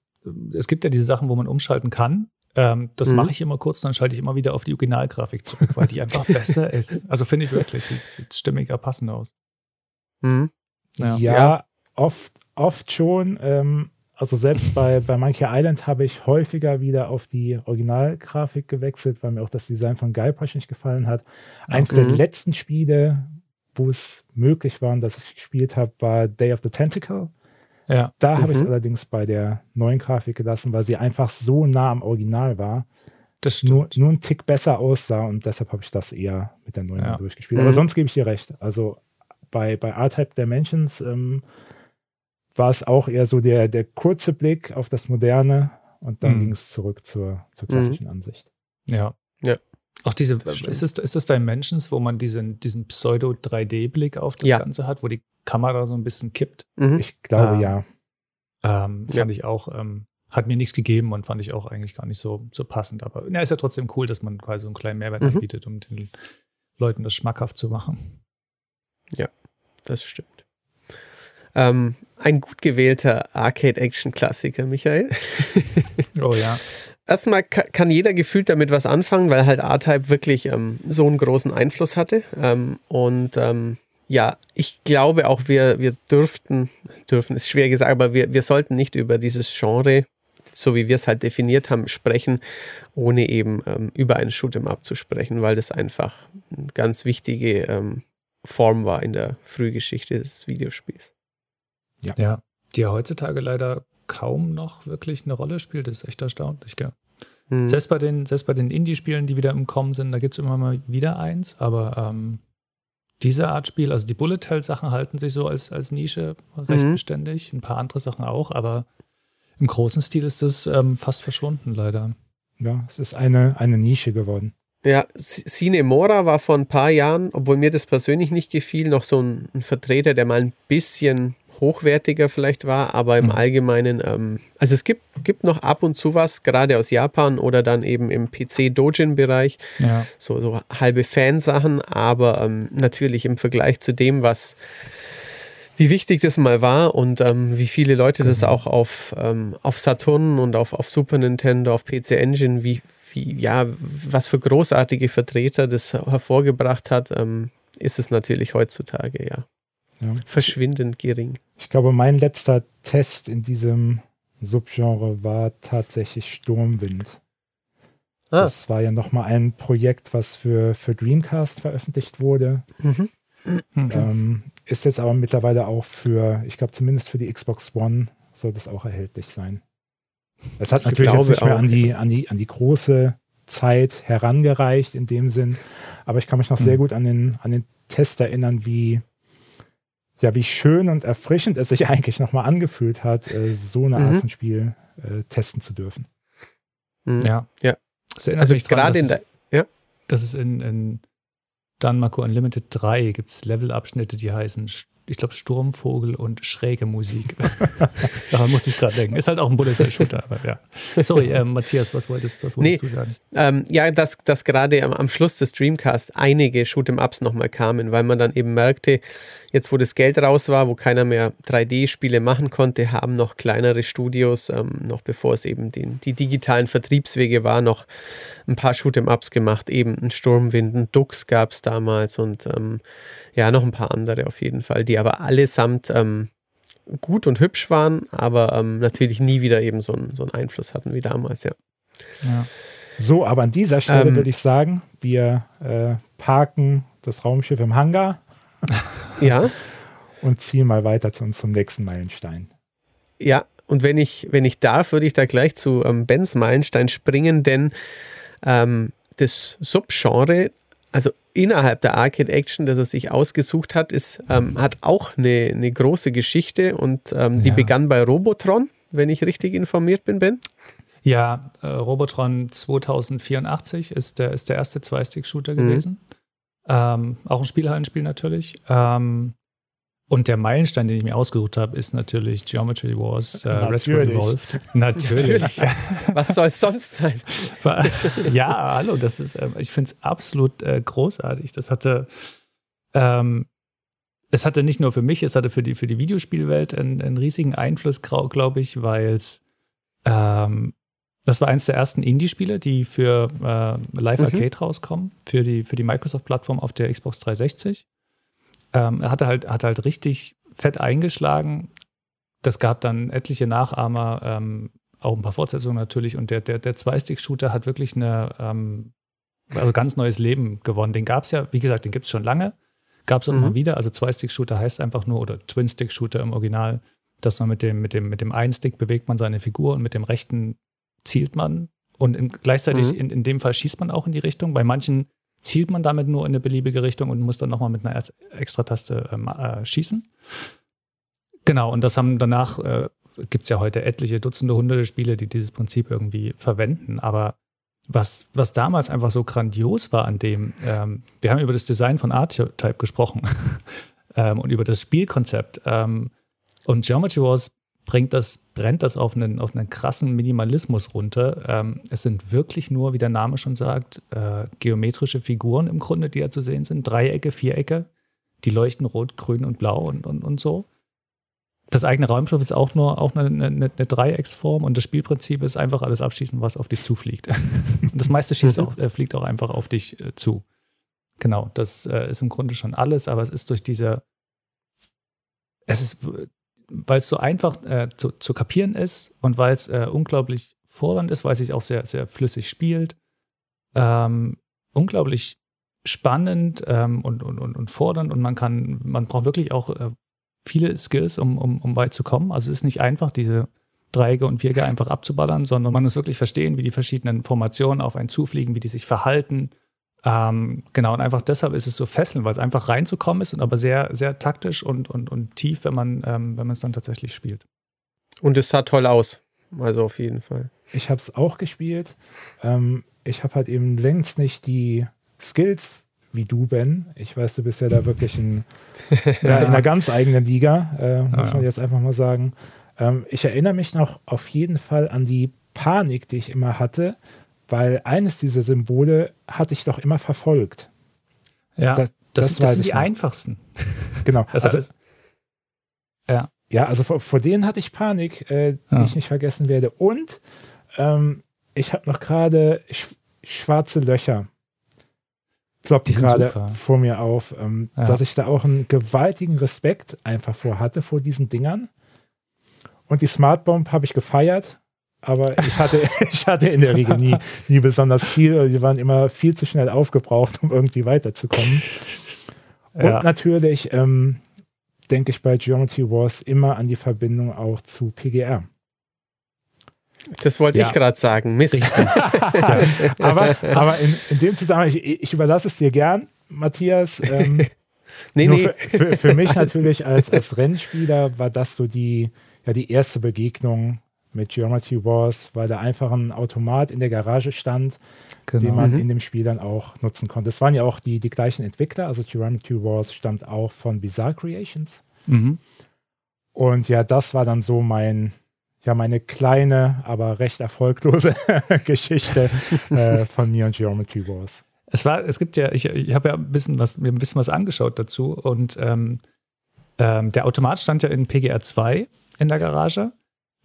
es gibt ja diese Sachen, wo man umschalten kann. Ähm, das mhm. mache ich immer kurz, dann schalte ich immer wieder auf die Originalgrafik zurück, weil die einfach besser ist. Also finde ich wirklich, sieht, sieht stimmiger, passender aus. Mhm. Ja. ja, oft, oft schon. Ähm, also selbst bei, bei Monkey Island habe ich häufiger wieder auf die Originalgrafik gewechselt, weil mir auch das Design von Guybrush nicht gefallen hat. Eins okay. der letzten Spiele, wo es möglich war, dass ich gespielt habe, war Day of the Tentacle. Ja. Da mhm. habe ich es allerdings bei der neuen Grafik gelassen, weil sie einfach so nah am Original war. Das Nur, nur ein Tick besser aussah und deshalb habe ich das eher mit der neuen ja. durchgespielt. Aber mhm. sonst gebe ich dir recht. Also bei, bei R-Type Dimensions ähm, war es auch eher so der, der kurze Blick auf das Moderne und dann mhm. ging es zurück zur, zur klassischen mhm. Ansicht. Ja. Ja. Auch diese, ist es, ist es Dimensions, wo man diesen, diesen Pseudo-3D-Blick auf das ja. Ganze hat, wo die Kamera so ein bisschen kippt? Mhm. Ich glaube ähm, ja. Ähm, fand ja. ich auch, ähm, hat mir nichts gegeben und fand ich auch eigentlich gar nicht so, so passend. Aber ja, ist ja trotzdem cool, dass man quasi so einen kleinen Mehrwert mhm. anbietet, um den Leuten das schmackhaft zu machen. Ja, das stimmt. Ähm, ein gut gewählter Arcade-Action-Klassiker, Michael. oh ja erstmal kann jeder gefühlt damit was anfangen, weil halt R-Type wirklich ähm, so einen großen Einfluss hatte. Ähm, und ähm, ja, ich glaube auch, wir, wir dürften, dürfen ist schwer gesagt, aber wir, wir sollten nicht über dieses Genre, so wie wir es halt definiert haben, sprechen, ohne eben ähm, über ein Shoot'em Up zu sprechen, weil das einfach eine ganz wichtige ähm, Form war in der Frühgeschichte des Videospiels. Ja. ja, die ja heutzutage leider kaum noch wirklich eine Rolle spielt, das ist echt erstaunlich, gell? Mhm. Selbst bei den, selbst bei den Indie-Spielen, die wieder im Kommen sind, da gibt es immer mal wieder eins, aber ähm, diese Art Spiel, also die Bullet Hell-Sachen halten sich so als, als Nische recht mhm. beständig, ein paar andere Sachen auch, aber im großen Stil ist das ähm, fast verschwunden, leider. Ja, es ist eine, eine Nische geworden. Ja, Cine Mora war vor ein paar Jahren, obwohl mir das persönlich nicht gefiel, noch so ein, ein Vertreter, der mal ein bisschen hochwertiger vielleicht war, aber im mhm. Allgemeinen, ähm, also es gibt, gibt noch ab und zu was, gerade aus Japan oder dann eben im PC-Dojin-Bereich, ja. so, so halbe Fansachen, aber ähm, natürlich im Vergleich zu dem, was wie wichtig das mal war und ähm, wie viele Leute das genau. auch auf, ähm, auf Saturn und auf, auf Super Nintendo, auf PC Engine, wie, wie, ja, was für großartige Vertreter das hervorgebracht hat, ähm, ist es natürlich heutzutage, ja. Ja. Verschwindend gering. Ich glaube, mein letzter Test in diesem Subgenre war tatsächlich Sturmwind. Ah. Das war ja nochmal ein Projekt, was für, für Dreamcast veröffentlicht wurde. Mhm. Ähm, ist jetzt aber mittlerweile auch für, ich glaube zumindest für die Xbox One soll das auch erhältlich sein. Es hat ich natürlich jetzt nicht mehr an die, an, die, an die große Zeit herangereicht in dem Sinn, aber ich kann mich noch mhm. sehr gut an den, an den Test erinnern, wie, ja, wie schön und erfrischend es sich eigentlich nochmal angefühlt hat, äh, so eine Art mhm. von Spiel äh, testen zu dürfen. Mhm. Ja. ja. also gerade in der, ja. Das ist in, in Danmaku Unlimited 3 gibt es Levelabschnitte, die heißen ich glaube, Sturmvogel und schräge Musik. Daran musste ich gerade denken. Ist halt auch ein Bullet-Shooter, aber ja. Sorry, äh, Matthias, was wolltest, was wolltest nee, du sagen? Ähm, ja, dass, dass gerade am, am Schluss des Streamcast einige Shoot'em-Ups nochmal kamen, weil man dann eben merkte, jetzt wo das Geld raus war, wo keiner mehr 3D-Spiele machen konnte, haben noch kleinere Studios, ähm, noch bevor es eben den, die digitalen Vertriebswege war, noch ein paar Shoot'em-Ups gemacht. Eben ein Sturmwind, ein Dux gab es damals und ähm, ja, noch ein paar andere auf jeden Fall, die aber allesamt ähm, gut und hübsch waren, aber ähm, natürlich nie wieder eben so, ein, so einen Einfluss hatten wie damals, ja. ja. So, aber an dieser Stelle ähm, würde ich sagen, wir äh, parken das Raumschiff im Hangar. ja. Und ziehen mal weiter zu unserem nächsten Meilenstein. Ja, und wenn ich, wenn ich darf, würde ich da gleich zu ähm, Bens Meilenstein springen, denn ähm, das Subgenre also innerhalb der Arcade Action, das er sich ausgesucht hat, ist, ähm, hat auch eine, eine große Geschichte und ähm, die ja. begann bei Robotron, wenn ich richtig informiert bin, Ben. Ja, äh, Robotron 2084 ist der, ist der erste Zwei-Stick-Shooter mhm. gewesen. Ähm, auch ein Spielhallenspiel natürlich. Ähm, und der Meilenstein, den ich mir ausgesucht habe, ist natürlich Geometry Wars äh, Retro Evolved. Natürlich. Was soll es sonst sein? ja, hallo, das ist, äh, ich finde es absolut äh, großartig. Das hatte, ähm, es hatte nicht nur für mich, es hatte für die, für die Videospielwelt einen, einen riesigen Einfluss, glaube ich, weil es, ähm, das war eines der ersten Indie-Spiele, die für äh, Live Arcade mhm. rauskommen, für die, für die Microsoft-Plattform auf der Xbox 360. Ähm, er hatte halt, hat halt richtig fett eingeschlagen. Das gab dann etliche Nachahmer, ähm, auch ein paar Fortsetzungen natürlich. Und der, der, der Zwei-Stick-Shooter hat wirklich eine, ähm, also ganz neues Leben gewonnen. Den gab es ja, wie gesagt, den gibt es schon lange. Gab es auch mhm. immer wieder. Also Zwei-Stick-Shooter heißt einfach nur, oder Twin-Stick-Shooter im Original, dass man mit dem, mit dem, mit dem einen Stick bewegt man seine Figur und mit dem rechten zielt man. Und in, gleichzeitig, mhm. in, in dem Fall schießt man auch in die Richtung. Bei manchen zielt man damit nur in eine beliebige Richtung und muss dann nochmal mit einer Extra-Taste ähm, äh, schießen. Genau, und das haben danach, äh, gibt es ja heute etliche Dutzende, hunderte Spiele, die dieses Prinzip irgendwie verwenden. Aber was, was damals einfach so grandios war an dem, ähm, wir haben über das Design von R-Type gesprochen ähm, und über das Spielkonzept. Ähm, und Geometry Wars bringt das, brennt das auf einen, auf einen krassen Minimalismus runter. Ähm, es sind wirklich nur, wie der Name schon sagt, äh, geometrische Figuren im Grunde, die da zu sehen sind. Dreiecke, Vierecke, die leuchten rot, grün und blau und, und, und so. Das eigene Raumschiff ist auch nur auch eine, eine, eine, Dreiecksform und das Spielprinzip ist einfach alles abschießen, was auf dich zufliegt. und das meiste schießt auch, äh, fliegt auch einfach auf dich äh, zu. genau, das äh, ist im Grunde schon alles, aber es ist durch diese, es ist, weil es so einfach äh, zu, zu, kapieren ist und weil es äh, unglaublich fordernd ist, weil es sich auch sehr, sehr flüssig spielt, ähm, unglaublich spannend ähm, und, und, und, und fordernd und man kann, man braucht wirklich auch äh, viele Skills, um, um, um weit zu kommen. Also es ist nicht einfach, diese Dreiecke und Vierecke einfach abzuballern, sondern man muss wirklich verstehen, wie die verschiedenen Formationen auf einen zufliegen, wie die sich verhalten. Ähm, genau, und einfach deshalb ist es so fesselnd, weil es einfach reinzukommen ist und aber sehr, sehr taktisch und, und, und tief, wenn man, ähm, wenn man es dann tatsächlich spielt. Und es sah toll aus. Also auf jeden Fall. Ich habe es auch gespielt. Ähm, ich habe halt eben längst nicht die Skills wie du, Ben. Ich weiß, du bist ja da wirklich in, ja, in einer ganz eigenen Liga, äh, muss man jetzt einfach mal sagen. Ähm, ich erinnere mich noch auf jeden Fall an die Panik, die ich immer hatte, weil eines dieser Symbole hatte ich doch immer verfolgt. Ja, das, das, das, das sind die noch. einfachsten. Genau. also, heißt, ja. Ja, also vor, vor, denen hatte ich Panik, äh, die ja. ich nicht vergessen werde. Und ähm, ich habe noch gerade sch schwarze Löcher ploppt gerade vor mir auf, ähm, ja. dass ich da auch einen gewaltigen Respekt einfach vor hatte, vor diesen Dingern. Und die Smart Bomb habe ich gefeiert, aber ich hatte, ich hatte in der Regel nie, nie besonders viel. Die waren immer viel zu schnell aufgebraucht, um irgendwie weiterzukommen. Und ja. natürlich ähm, denke ich bei Geometry Wars immer an die Verbindung auch zu PGR. Das wollte ja. ich gerade sagen. Mist. ja. Aber, aber in, in, dem Zusammenhang, ich, ich, überlasse es dir gern, Matthias. Ähm, nee, nee. Für, für, für, mich natürlich als, als Rennspieler war das so die, ja, die erste Begegnung mit Geometry Wars, weil da einfach ein Automat in der Garage stand, genau. den man mhm. in dem Spiel dann auch nutzen konnte. Es waren ja auch die, die gleichen Entwickler, also Geometry Wars stammt auch von Bizarre Creations. Mhm. Und ja, das war dann so mein, ja meine kleine, aber recht erfolglose Geschichte äh, von mir und Geometry Wars. Es war, es gibt ja, ich, ich habe ja ein bisschen was, mir ein bisschen was angeschaut dazu und ähm, ähm, der Automat stand ja in PGR 2 in der Garage.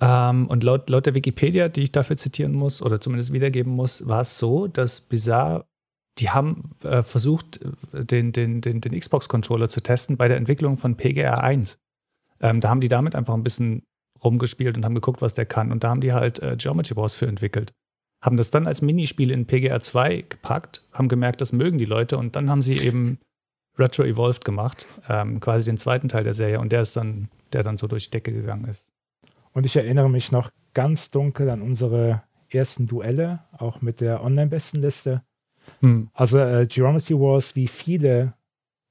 Ähm, und laut, laut der Wikipedia, die ich dafür zitieren muss oder zumindest wiedergeben muss, war es so, dass Bizarre, die haben äh, versucht, den, den, den, den Xbox-Controller zu testen bei der Entwicklung von PGR 1. Ähm, da haben die damit einfach ein bisschen rumgespielt und haben geguckt, was der kann. Und da haben die halt äh, Geometry Wars für entwickelt. Haben das dann als Minispiel in PGR 2 gepackt, haben gemerkt, das mögen die Leute und dann haben sie eben Retro Evolved gemacht, ähm, quasi den zweiten Teil der Serie und der ist dann, der dann so durch die Decke gegangen ist. Und ich erinnere mich noch ganz dunkel an unsere ersten Duelle, auch mit der Online-Bestenliste. Hm. Also äh, Geometry Wars, wie viele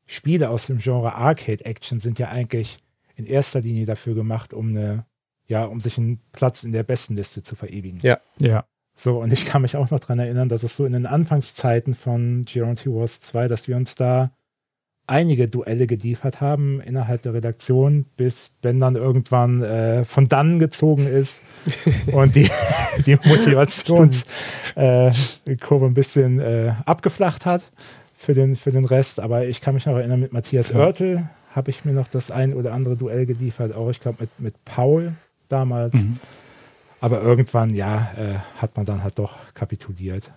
Spiele aus dem Genre Arcade Action sind ja eigentlich in erster Linie dafür gemacht, um eine ja, um sich einen Platz in der besten Liste zu verewigen. Ja, ja. So, und ich kann mich auch noch daran erinnern, dass es so in den Anfangszeiten von Geronti Wars 2, dass wir uns da einige Duelle geliefert haben innerhalb der Redaktion, bis Ben dann irgendwann äh, von dann gezogen ist und die, die Motivationskurve äh, ein bisschen äh, abgeflacht hat für den, für den Rest. Aber ich kann mich noch erinnern, mit Matthias ja. Oertel habe ich mir noch das ein oder andere Duell geliefert, auch ich glaube mit, mit Paul damals. Mhm. Aber irgendwann, ja, äh, hat man dann halt doch kapituliert.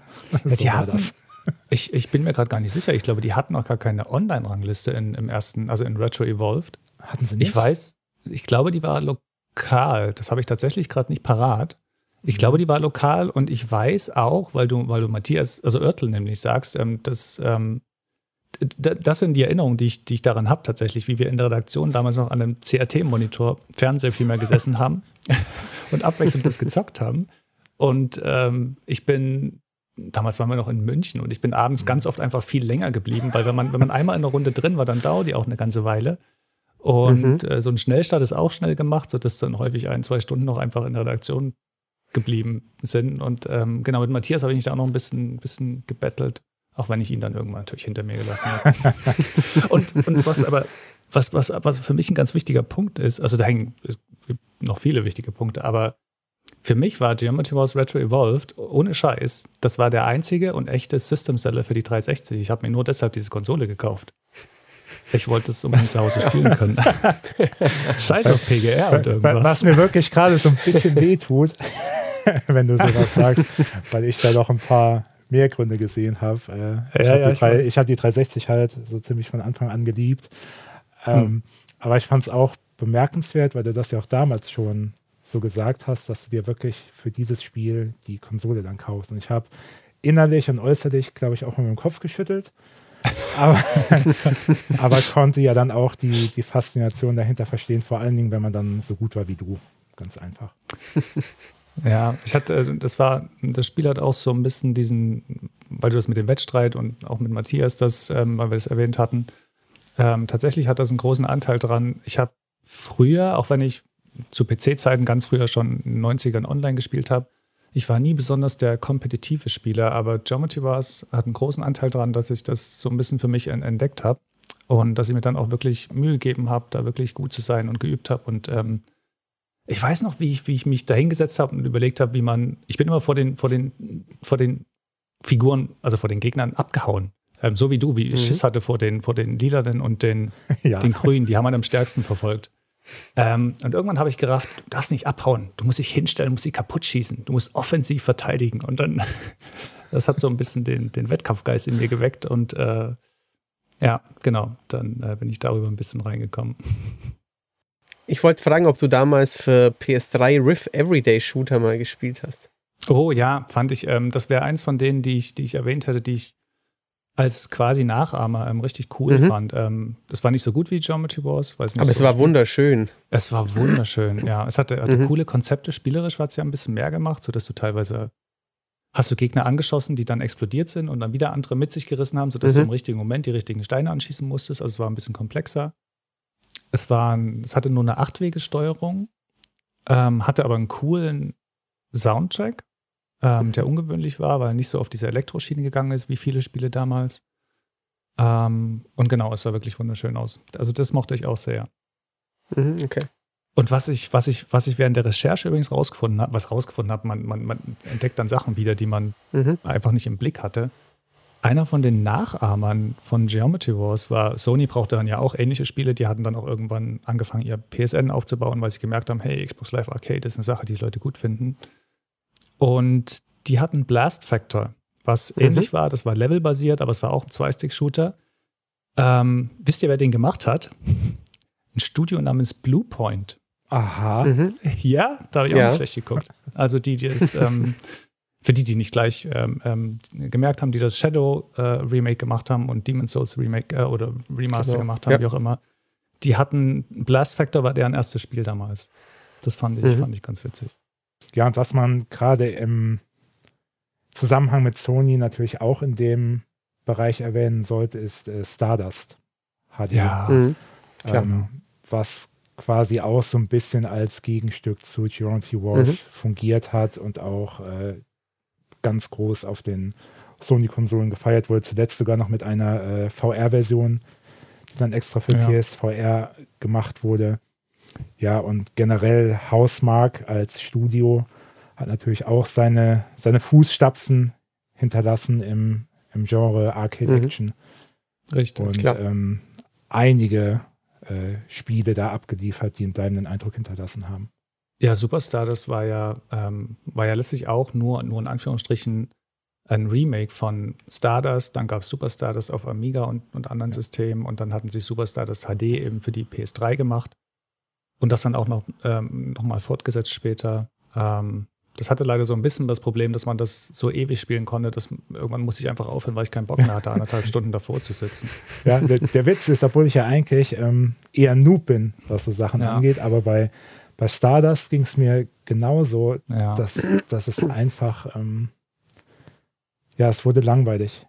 so die hatten, ich, ich bin mir gerade gar nicht sicher. Ich glaube, die hatten auch gar keine Online-Rangliste im ersten, also in Retro Evolved. Hatten sie nicht? Ich weiß, ich glaube, die war lokal. Das habe ich tatsächlich gerade nicht parat. Ich mhm. glaube, die war lokal und ich weiß auch, weil du, weil du Matthias, also Oertel nämlich sagst, ähm, dass ähm, das sind die Erinnerungen, die ich, die ich daran habe, tatsächlich, wie wir in der Redaktion damals noch an einem CRT-Monitor Fernseher viel mehr gesessen haben und abwechselnd das gezockt haben. Und ähm, ich bin, damals waren wir noch in München und ich bin abends mhm. ganz oft einfach viel länger geblieben, weil wenn man, wenn man einmal in einer Runde drin war, dann dauert die auch eine ganze Weile. Und mhm. äh, so ein Schnellstart ist auch schnell gemacht, sodass dann häufig ein, zwei Stunden noch einfach in der Redaktion geblieben sind. Und ähm, genau, mit Matthias habe ich mich da auch noch ein bisschen, bisschen gebettelt. Auch wenn ich ihn dann irgendwann natürlich hinter mir gelassen habe. und, und was aber, was, was, was für mich ein ganz wichtiger Punkt ist, also da hängen noch viele wichtige Punkte, aber für mich war Geometry Wars Retro Evolved ohne Scheiß, das war der einzige und echte System Seller für die 360. Ich habe mir nur deshalb diese Konsole gekauft. Ich wollte es unbedingt zu Hause spielen können. Scheiß auf PGR und irgendwas. Was mir wirklich gerade so ein bisschen wehtut, wenn du sowas sagst, weil ich da doch ein paar mehr Gründe gesehen habe. Äh, ich ja, habe ja, die, drei, ich hab die 360 halt so ziemlich von Anfang an geliebt. Ähm, hm. Aber ich fand es auch bemerkenswert, weil du das ja auch damals schon so gesagt hast, dass du dir wirklich für dieses Spiel die Konsole dann kaufst. Und ich habe innerlich und äußerlich, glaube ich, auch mit dem Kopf geschüttelt. aber, aber konnte ja dann auch die, die Faszination dahinter verstehen, vor allen Dingen, wenn man dann so gut war wie du. Ganz einfach. Ja, ich hatte, das war, das Spiel hat auch so ein bisschen diesen, weil du das mit dem Wettstreit und auch mit Matthias, das, ähm, weil wir das erwähnt hatten, ähm, tatsächlich hat das einen großen Anteil dran. Ich habe früher, auch wenn ich zu PC-Zeiten ganz früher schon in den 90ern online gespielt habe, ich war nie besonders der kompetitive Spieler, aber Geometry Wars hat einen großen Anteil daran, dass ich das so ein bisschen für mich entdeckt habe und dass ich mir dann auch wirklich Mühe gegeben habe, da wirklich gut zu sein und geübt habe. Und ähm, ich weiß noch, wie ich, wie ich mich da hingesetzt habe und überlegt habe, wie man, ich bin immer vor den, vor den, vor den Figuren, also vor den Gegnern abgehauen. Ähm, so wie du, wie ich mhm. Schiss hatte vor den, vor den Lilanen und den, ja. den Grünen, die haben einen am stärksten verfolgt. Ähm, und irgendwann habe ich gerafft, du darfst nicht abhauen, du musst dich hinstellen, du musst sie kaputt schießen, du musst offensiv verteidigen. Und dann, das hat so ein bisschen den, den Wettkampfgeist in mir geweckt und äh, ja, genau, dann äh, bin ich darüber ein bisschen reingekommen. Ich wollte fragen, ob du damals für PS3 Riff Everyday Shooter mal gespielt hast. Oh ja, fand ich, ähm, das wäre eins von denen, die ich, die ich erwähnt hatte, die ich als quasi Nachahmer ähm, richtig cool mhm. fand. Ähm, das war nicht so gut wie Geometry Wars. Aber so es war wunderschön. Es war wunderschön, ja. Es hatte, hatte mhm. coole Konzepte. Spielerisch war es ja ein bisschen mehr gemacht, sodass du teilweise hast du Gegner angeschossen, die dann explodiert sind und dann wieder andere mit sich gerissen haben, sodass mhm. du im richtigen Moment die richtigen Steine anschießen musstest. Also es war ein bisschen komplexer. Es, war, es hatte nur eine Achtwege-Steuerung, ähm, hatte aber einen coolen Soundtrack ähm, der ungewöhnlich war, weil er nicht so auf diese Elektroschiene gegangen ist, wie viele Spiele damals. Ähm, und genau, es sah wirklich wunderschön aus. Also das mochte ich auch sehr. Mhm, okay. Und was ich, was ich, was ich während der Recherche übrigens rausgefunden habe, was rausgefunden habe, man, man, man entdeckt dann Sachen wieder, die man mhm. einfach nicht im Blick hatte. Einer von den Nachahmern von Geometry Wars war, Sony brauchte dann ja auch ähnliche Spiele, die hatten dann auch irgendwann angefangen, ihr PSN aufzubauen, weil sie gemerkt haben, hey, Xbox Live Arcade ist eine Sache, die Leute gut finden. Und die hatten Blast Factor, was mhm. ähnlich war. Das war levelbasiert, aber es war auch ein Zwei-Stick-Shooter. Ähm, wisst ihr, wer den gemacht hat? Ein Studio namens Bluepoint. Aha. Mhm. Ja, da habe ich ja. auch nicht schlecht geguckt. Also die, die das, ähm, für die, die nicht gleich ähm, ähm, gemerkt haben, die das Shadow äh, Remake gemacht haben und Demon's Souls Remake äh, oder Remaster genau. gemacht haben, ja. wie auch immer, die hatten Blast Factor war deren erstes Spiel damals. Das fand ich, mhm. fand ich ganz witzig. Ja, und was man gerade im Zusammenhang mit Sony natürlich auch in dem Bereich erwähnen sollte, ist äh, Stardust HD. Ja, mhm. ähm, was quasi auch so ein bisschen als Gegenstück zu Geometry Wars mhm. fungiert hat und auch äh, ganz groß auf den Sony-Konsolen gefeiert wurde. Zuletzt sogar noch mit einer äh, VR-Version, die dann extra für ja. PSVR gemacht wurde. Ja, und generell Hausmark als Studio hat natürlich auch seine, seine Fußstapfen hinterlassen im, im Genre Arcade mhm. Action. Richtig. Und ähm, einige äh, Spiele da abgeliefert, die einen bleibenden Eindruck hinterlassen haben. Ja, Superstar, das war ja, ähm, war ja letztlich auch nur, nur in Anführungsstrichen ein Remake von Stardust. Dann gab es Superstardust auf Amiga und, und anderen ja. Systemen und dann hatten sie Superstardust HD eben für die PS3 gemacht. Und das dann auch noch, ähm, noch mal fortgesetzt später. Ähm, das hatte leider so ein bisschen das Problem, dass man das so ewig spielen konnte, dass irgendwann muss ich einfach aufhören, weil ich keinen Bock mehr hatte, anderthalb Stunden davor zu sitzen. Ja, der, der Witz ist, obwohl ich ja eigentlich ähm, eher Noob bin, was so Sachen ja. angeht, aber bei, bei Stardust ging es mir genauso, ja. dass, dass es einfach, ähm, ja, es wurde langweilig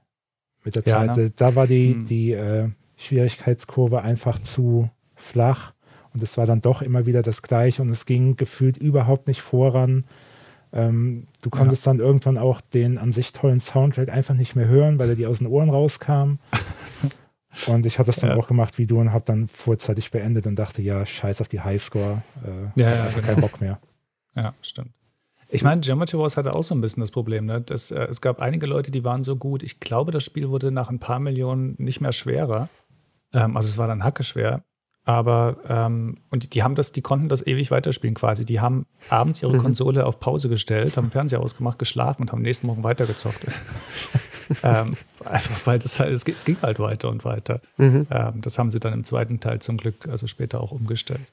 mit der ja, Zeit. Ne? Da war die, hm. die äh, Schwierigkeitskurve einfach zu flach und es war dann doch immer wieder das Gleiche und es ging gefühlt überhaupt nicht voran. Ähm, du konntest ja. dann irgendwann auch den an sich tollen Soundtrack einfach nicht mehr hören, weil er dir aus den Ohren rauskam. und ich habe das dann ja. auch gemacht wie du und habe dann vorzeitig beendet und dachte, ja, scheiß auf die Highscore. Äh, ja, ja, genau. kein Bock mehr. Ja, stimmt. Ich meine, Geometry Wars hatte auch so ein bisschen das Problem. Ne? Das, äh, es gab einige Leute, die waren so gut. Ich glaube, das Spiel wurde nach ein paar Millionen nicht mehr schwerer. Ähm, also es war dann hacke schwer. Aber ähm, und die haben das, die konnten das ewig weiterspielen quasi. Die haben abends ihre mhm. Konsole auf Pause gestellt, haben Fernseher ausgemacht, geschlafen und haben nächsten Morgen weitergezockt. ähm, einfach weil das halt, es, es, ging halt weiter und weiter. Mhm. Ähm, das haben sie dann im zweiten Teil zum Glück, also später auch umgestellt.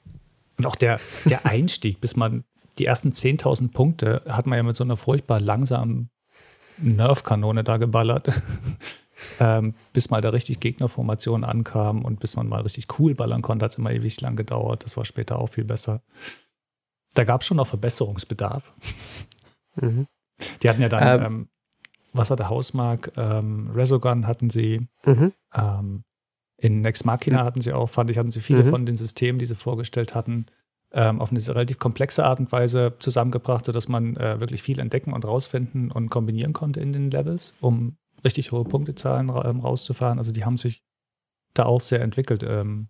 Und auch der, der Einstieg, bis man die ersten 10.000 Punkte hat man ja mit so einer furchtbar langsamen Nerf-Kanone da geballert ähm, bis mal da richtig Gegnerformation ankam und bis man mal richtig cool ballern konnte, hat es immer ewig lang gedauert. Das war später auch viel besser. Da gab es schon noch Verbesserungsbedarf. Mhm. Die hatten ja dann, ähm, ähm, was hatte Hausmark? Ähm, Resogun hatten sie. Mhm. Ähm, in Next Machina hatten sie auch, fand ich, hatten sie viele mhm. von den Systemen, die sie vorgestellt hatten, ähm, auf eine relativ komplexe Art und Weise zusammengebracht, sodass man äh, wirklich viel entdecken und rausfinden und kombinieren konnte in den Levels, um richtig hohe Punktezahlen ähm, rauszufahren. Also die haben sich da auch sehr entwickelt, ähm,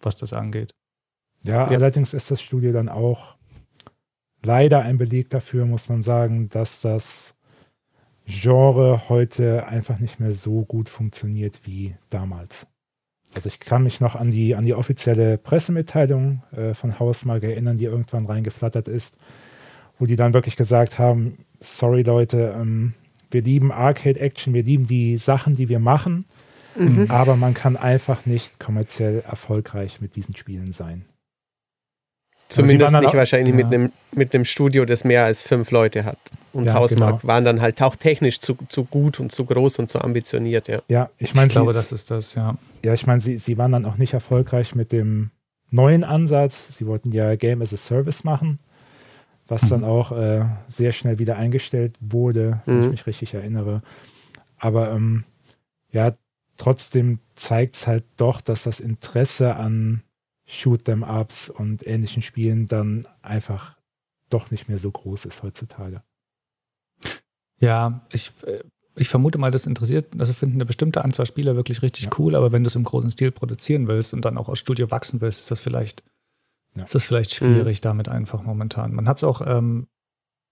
was das angeht. Ja, ja, allerdings ist das Studio dann auch leider ein Beleg dafür, muss man sagen, dass das Genre heute einfach nicht mehr so gut funktioniert wie damals. Also ich kann mich noch an die, an die offizielle Pressemitteilung äh, von Hausmark erinnern, die irgendwann reingeflattert ist, wo die dann wirklich gesagt haben, sorry Leute, ähm, wir lieben Arcade Action, wir lieben die Sachen, die wir machen, mhm. aber man kann einfach nicht kommerziell erfolgreich mit diesen Spielen sein. Zumindest nicht auch, wahrscheinlich ja. mit, einem, mit einem Studio, das mehr als fünf Leute hat. Und ja, Hausmark genau. waren dann halt auch technisch zu, zu gut und zu groß und zu ambitioniert, ja. Ja, ich meine, ich glaube, das ist das, ja. Ja, ich meine, sie, sie waren dann auch nicht erfolgreich mit dem neuen Ansatz. Sie wollten ja Game as a Service machen was mhm. dann auch äh, sehr schnell wieder eingestellt wurde, wenn ich mhm. mich richtig erinnere. Aber ähm, ja, trotzdem zeigt es halt doch, dass das Interesse an Shoot-them-Ups und ähnlichen Spielen dann einfach doch nicht mehr so groß ist heutzutage. Ja, ich, äh, ich vermute mal, das interessiert, also finden eine bestimmte Anzahl Spieler wirklich richtig ja. cool, aber wenn du es im großen Stil produzieren willst und dann auch aus Studio wachsen willst, ist das vielleicht ja. Es ist vielleicht schwierig mhm. damit einfach momentan. Man hat es auch ähm,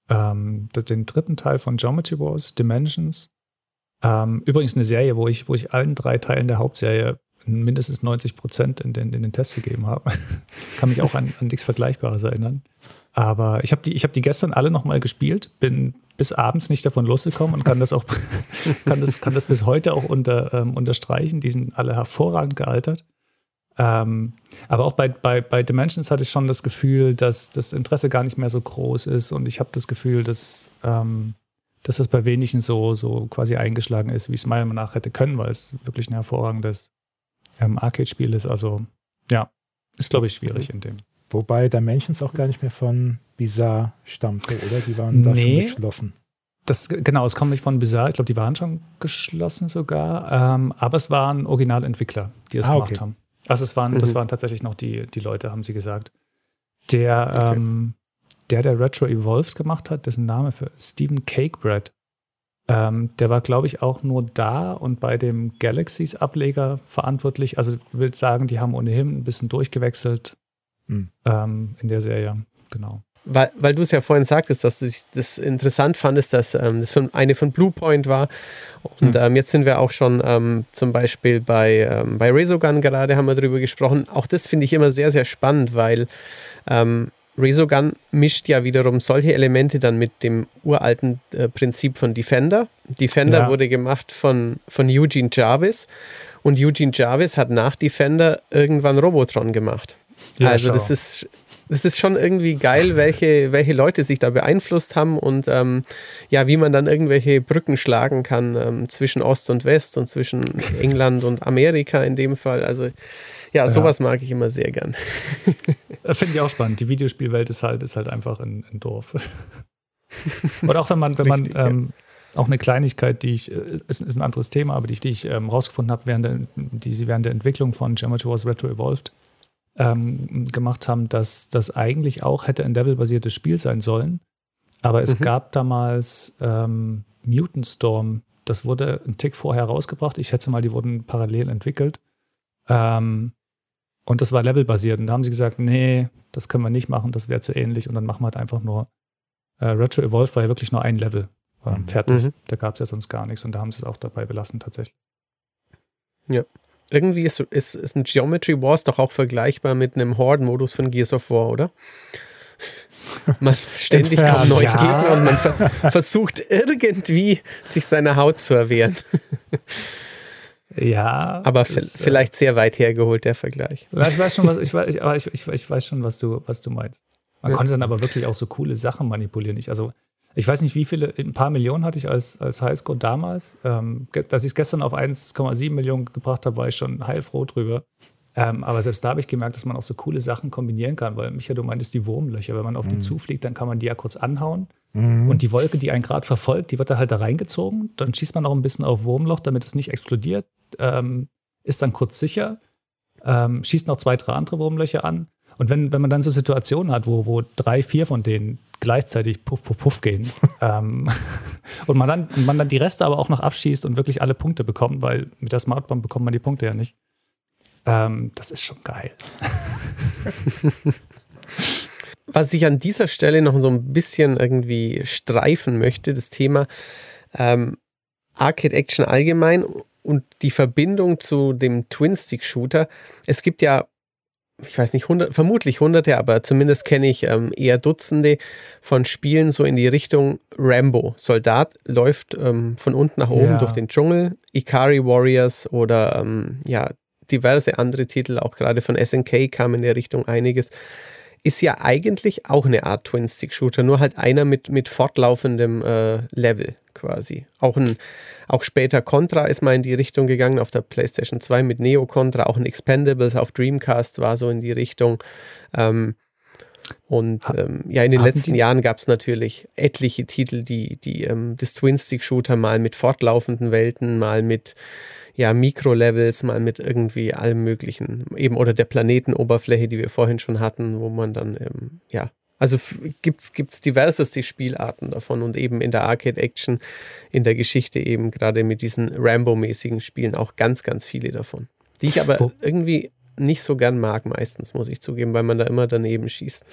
ähm, den dritten Teil von Geometry Wars, Dimensions. Ähm, übrigens eine Serie, wo ich, wo ich allen drei Teilen der Hauptserie mindestens 90 Prozent in den, in den Test gegeben habe. Kann mich auch an, an nichts Vergleichbares erinnern. Aber ich habe die, hab die gestern alle nochmal gespielt, bin bis abends nicht davon losgekommen und kann das auch, kann das, kann das bis heute auch unter, ähm, unterstreichen. Die sind alle hervorragend gealtert. Ähm, aber auch bei, bei, bei Dimensions hatte ich schon das Gefühl, dass das Interesse gar nicht mehr so groß ist und ich habe das Gefühl, dass, ähm, dass das bei wenigen so, so quasi eingeschlagen ist, wie es meiner Meinung nach hätte können, weil es wirklich ein hervorragendes ähm, Arcade-Spiel ist. Also ja, ist glaube ich schwierig in dem. Wobei Dimensions auch gar nicht mehr von Bizarre stammte, oder? Die waren da nee. schon geschlossen. Das, genau, es kommt nicht von Bizarre. Ich glaube, die waren schon geschlossen sogar. Ähm, aber es waren Originalentwickler, die es ah, gemacht okay. haben. Also es waren, mhm. das waren tatsächlich noch die, die Leute, haben sie gesagt. Der, okay. ähm, der, der Retro Evolved gemacht hat, dessen Name für Stephen Cakebread, ähm, der war, glaube ich, auch nur da und bei dem Galaxies-Ableger verantwortlich. Also ich will sagen, die haben ohnehin ein bisschen durchgewechselt mhm. ähm, in der Serie. Genau weil, weil du es ja vorhin sagtest, dass du das interessant fandest, dass ähm, das von, eine von Bluepoint war. Und mhm. ähm, jetzt sind wir auch schon ähm, zum Beispiel bei, ähm, bei Resogun gerade, haben wir darüber gesprochen. Auch das finde ich immer sehr, sehr spannend, weil ähm, Resogun mischt ja wiederum solche Elemente dann mit dem uralten äh, Prinzip von Defender. Defender ja. wurde gemacht von, von Eugene Jarvis und Eugene Jarvis hat nach Defender irgendwann Robotron gemacht. Ja, also schau. das ist das ist schon irgendwie geil, welche, welche Leute sich da beeinflusst haben und ähm, ja, wie man dann irgendwelche Brücken schlagen kann ähm, zwischen Ost und West und zwischen England und Amerika in dem Fall. Also ja, sowas ja. mag ich immer sehr gern. Finde ich auch spannend. Die Videospielwelt ist halt, ist halt einfach ein, ein Dorf. Oder auch wenn man, wenn Richtig, man ähm, ja. auch eine Kleinigkeit, die ich, äh, ist, ist ein anderes Thema, aber die, die ich ähm, rausgefunden habe, während der, die sie während der Entwicklung von Geometry Wars Retro Evolved ähm, gemacht haben, dass das eigentlich auch hätte ein Level-basiertes Spiel sein sollen. Aber es mhm. gab damals ähm, Mutant Storm. Das wurde einen Tick vorher rausgebracht. Ich schätze mal, die wurden parallel entwickelt. Ähm, und das war levelbasiert. Und da haben sie gesagt, nee, das können wir nicht machen, das wäre zu ähnlich. Und dann machen wir halt einfach nur äh, Retro Evolve war ja wirklich nur ein Level. Ähm, fertig. Mhm. Da gab es ja sonst gar nichts. Und da haben sie es auch dabei belassen, tatsächlich. Ja. Irgendwie ist, ist, ist ein Geometry Wars doch auch vergleichbar mit einem Horde-Modus von Gears of War, oder? Man ständig kommen neue ja. Gegner und man ver versucht irgendwie sich seiner Haut zu erwehren. Ja. Aber ist, äh, vielleicht sehr weit hergeholt, der Vergleich. Ich weiß schon, was, ich, weiß, ich, ich, ich weiß schon, was du, was du meinst. Man ja. konnte dann aber wirklich auch so coole Sachen manipulieren. Ich, also, ich weiß nicht, wie viele, ein paar Millionen hatte ich als, als Highscore damals. Ähm, dass ich es gestern auf 1,7 Millionen gebracht habe, war ich schon heilfroh drüber. Ähm, aber selbst da habe ich gemerkt, dass man auch so coole Sachen kombinieren kann, weil Micha, du meintest die Wurmlöcher. Wenn man auf mhm. die zufliegt, dann kann man die ja kurz anhauen. Mhm. Und die Wolke, die einen gerade verfolgt, die wird da halt da reingezogen. Dann schießt man noch ein bisschen auf Wurmloch, damit es nicht explodiert. Ähm, ist dann kurz sicher. Ähm, schießt noch zwei, drei andere Wurmlöcher an. Und wenn, wenn man dann so Situationen hat, wo, wo drei, vier von denen gleichzeitig puff, puff, puff gehen ähm, und man dann, man dann die Reste aber auch noch abschießt und wirklich alle Punkte bekommt, weil mit der Smartbomb bekommt man die Punkte ja nicht. Ähm, das ist schon geil. Was ich an dieser Stelle noch so ein bisschen irgendwie streifen möchte, das Thema ähm, Arcade Action allgemein und die Verbindung zu dem Twin-Stick-Shooter. Es gibt ja ich weiß nicht, hundert, vermutlich hunderte, aber zumindest kenne ich ähm, eher Dutzende von Spielen so in die Richtung Rambo. Soldat läuft ähm, von unten nach oben ja. durch den Dschungel, Ikari Warriors oder ähm, ja, diverse andere Titel, auch gerade von SNK kam in der Richtung einiges. Ist ja eigentlich auch eine Art Twin-Stick-Shooter, nur halt einer mit, mit fortlaufendem äh, Level quasi. Auch, ein, auch später Contra ist mal in die Richtung gegangen auf der PlayStation 2 mit Neo Contra, auch ein Expendables auf Dreamcast war so in die Richtung. Ähm, und ähm, ja, in den letzten Jahren gab es natürlich etliche Titel, die, die ähm, das Twin-Stick-Shooter mal mit fortlaufenden Welten, mal mit ja, Mikrolevels, mal mit irgendwie allem möglichen, eben oder der Planetenoberfläche, die wir vorhin schon hatten, wo man dann ähm, ja also gibt es diverseste Spielarten davon und eben in der Arcade-Action, in der Geschichte eben gerade mit diesen Rambo-mäßigen Spielen auch ganz, ganz viele davon. Die ich aber oh. irgendwie nicht so gern mag, meistens, muss ich zugeben, weil man da immer daneben schießt.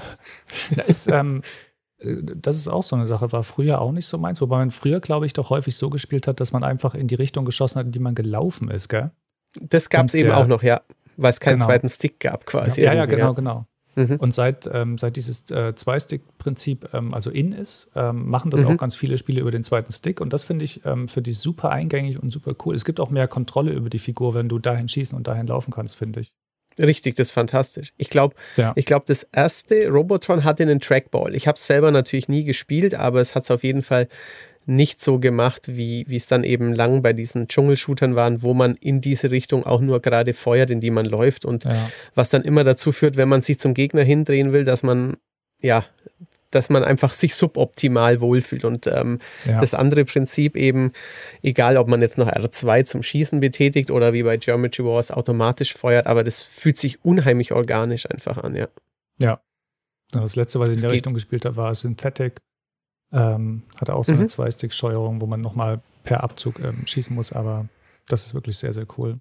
da ist, ähm, äh, das ist auch so eine Sache, war früher auch nicht so meins, wobei man früher, glaube ich, doch häufig so gespielt hat, dass man einfach in die Richtung geschossen hat, in die man gelaufen ist, gell? Das gab es eben auch noch, ja, weil es keinen genau. zweiten Stick gab quasi. Ja, ja, genau, ja. genau. Mhm. Und seit, ähm, seit dieses äh, Zwei-Stick-Prinzip ähm, also in ist, ähm, machen das mhm. auch ganz viele Spiele über den zweiten Stick. Und das finde ich ähm, für die super eingängig und super cool. Es gibt auch mehr Kontrolle über die Figur, wenn du dahin schießen und dahin laufen kannst, finde ich. Richtig, das ist fantastisch. Ich glaube, ja. ich das erste Robotron hatte einen Trackball. Ich habe es selber natürlich nie gespielt, aber es hat es auf jeden Fall nicht so gemacht, wie, es dann eben lang bei diesen Dschungelshootern waren, wo man in diese Richtung auch nur gerade feuert, in die man läuft und ja. was dann immer dazu führt, wenn man sich zum Gegner hindrehen will, dass man ja, dass man einfach sich suboptimal wohlfühlt. Und ähm, ja. das andere Prinzip eben, egal ob man jetzt noch R2 zum Schießen betätigt oder wie bei Geometry Wars automatisch feuert, aber das fühlt sich unheimlich organisch einfach an, ja. Ja. Das letzte, was ich in der Richtung gespielt habe, war Synthetic. Ähm, hatte auch so eine mhm. Zwei-Stick-Steuerung, wo man nochmal per Abzug ähm, schießen muss, aber das ist wirklich sehr, sehr cool.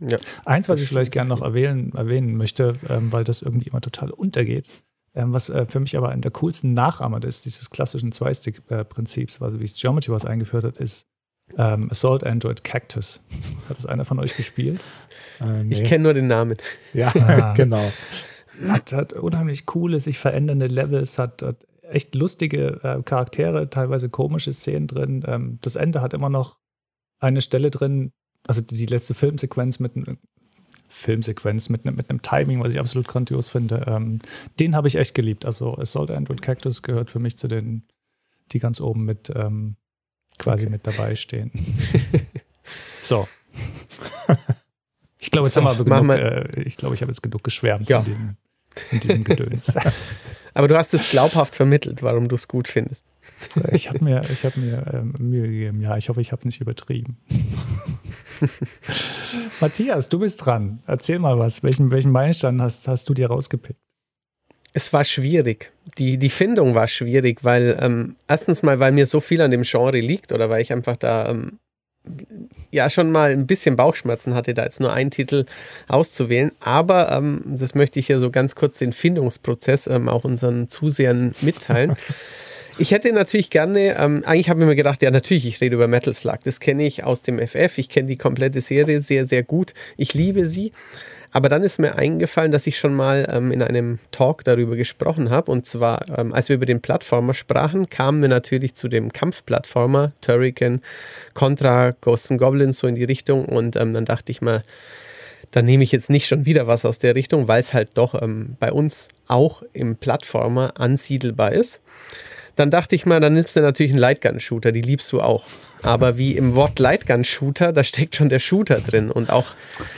Ja, Eins, was ich vielleicht gerne noch erwähnen, erwähnen möchte, ähm, weil das irgendwie immer total untergeht, ähm, was äh, für mich aber einer der coolsten Nachahmer ist, dieses klassischen Zwei-Stick-Prinzips, also wie es Geometry was eingeführt hat, ist ähm, Assault Android Cactus. Hat das einer von euch gespielt? Äh, nee. Ich kenne nur den Namen. Ja, ah. genau. Hat, hat unheimlich coole, sich verändernde Levels, hat, hat echt lustige äh, Charaktere, teilweise komische Szenen drin. Ähm, das Ende hat immer noch eine Stelle drin, also die, letzte Filmsequenz mit einem Filmsequenz mit, mit einem Timing, was ich absolut grandios finde. Ähm, den habe ich echt geliebt. Also Assault Android Cactus gehört für mich zu den, die ganz oben mit ähm, quasi okay. mit dabei stehen. so. Ich glaube, jetzt so, haben wir genug, äh, ich glaube, ich habe jetzt genug geschwärmt ja. von, diesem, von diesem Gedöns. Aber du hast es glaubhaft vermittelt, warum du es gut findest. Ich habe mir, ich hab mir ähm, Mühe gegeben. Ja, ich hoffe, ich habe nicht übertrieben. Matthias, du bist dran. Erzähl mal was. Welchen, welchen Meilenstein hast, hast du dir rausgepickt? Es war schwierig. Die, die Findung war schwierig, weil ähm, erstens mal, weil mir so viel an dem Genre liegt oder weil ich einfach da ähm, ja schon mal ein bisschen Bauchschmerzen hatte, da jetzt nur einen Titel auszuwählen. Aber ähm, das möchte ich hier so ganz kurz den Findungsprozess ähm, auch unseren Zusehern mitteilen. Ich hätte natürlich gerne, ähm, eigentlich habe ich mir gedacht, ja, natürlich, ich rede über Metal Slug. Das kenne ich aus dem FF. Ich kenne die komplette Serie sehr, sehr gut. Ich liebe sie. Aber dann ist mir eingefallen, dass ich schon mal ähm, in einem Talk darüber gesprochen habe. Und zwar, ähm, als wir über den Plattformer sprachen, kamen wir natürlich zu dem Kampfplattformer, Turrican, Contra, Ghosts and Goblins, so in die Richtung. Und ähm, dann dachte ich mal, dann nehme ich jetzt nicht schon wieder was aus der Richtung, weil es halt doch ähm, bei uns auch im Plattformer ansiedelbar ist. Dann dachte ich mal, dann nimmst du natürlich einen Lightgun-Shooter, die liebst du auch. Aber wie im Wort Lightgun-Shooter, da steckt schon der Shooter drin. Und auch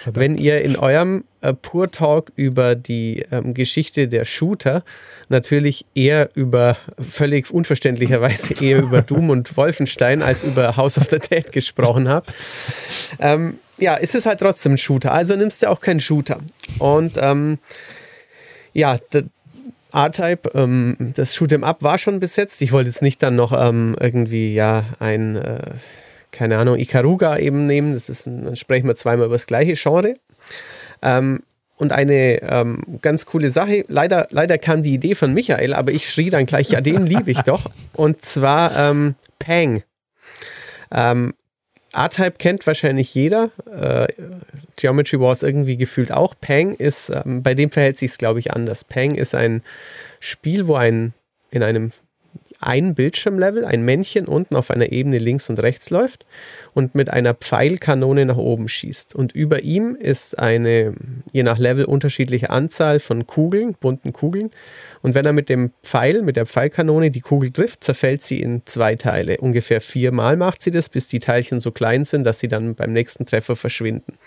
wenn ihr in eurem äh, Pur Talk über die ähm, Geschichte der Shooter natürlich eher über, völlig unverständlicherweise eher über Doom und Wolfenstein als über House of the Dead gesprochen habt, ähm, ja, ist es halt trotzdem ein Shooter. Also nimmst du auch keinen Shooter. Und ähm, ja, R-Type, ähm, das Shoot'em Up war schon besetzt. Ich wollte jetzt nicht dann noch ähm, irgendwie, ja, ein, äh, keine Ahnung, Ikaruga eben nehmen. Das ist, dann sprechen wir zweimal über das gleiche Genre. Ähm, und eine ähm, ganz coole Sache, leider, leider kam die Idee von Michael, aber ich schrie dann gleich, ja, den liebe ich doch. Und zwar ähm, Pang. Ähm, R-Type kennt wahrscheinlich jeder. Äh, Geometry Wars irgendwie gefühlt auch. Pang ist, ähm, bei dem verhält sich es, glaube ich, anders. Pang ist ein Spiel, wo ein in einem ein Bildschirmlevel ein Männchen unten auf einer Ebene links und rechts läuft und mit einer Pfeilkanone nach oben schießt. Und über ihm ist eine, je nach Level, unterschiedliche Anzahl von Kugeln, bunten Kugeln. Und wenn er mit dem Pfeil, mit der Pfeilkanone die Kugel trifft, zerfällt sie in zwei Teile. Ungefähr viermal macht sie das, bis die Teilchen so klein sind, dass sie dann beim nächsten Treffer verschwinden.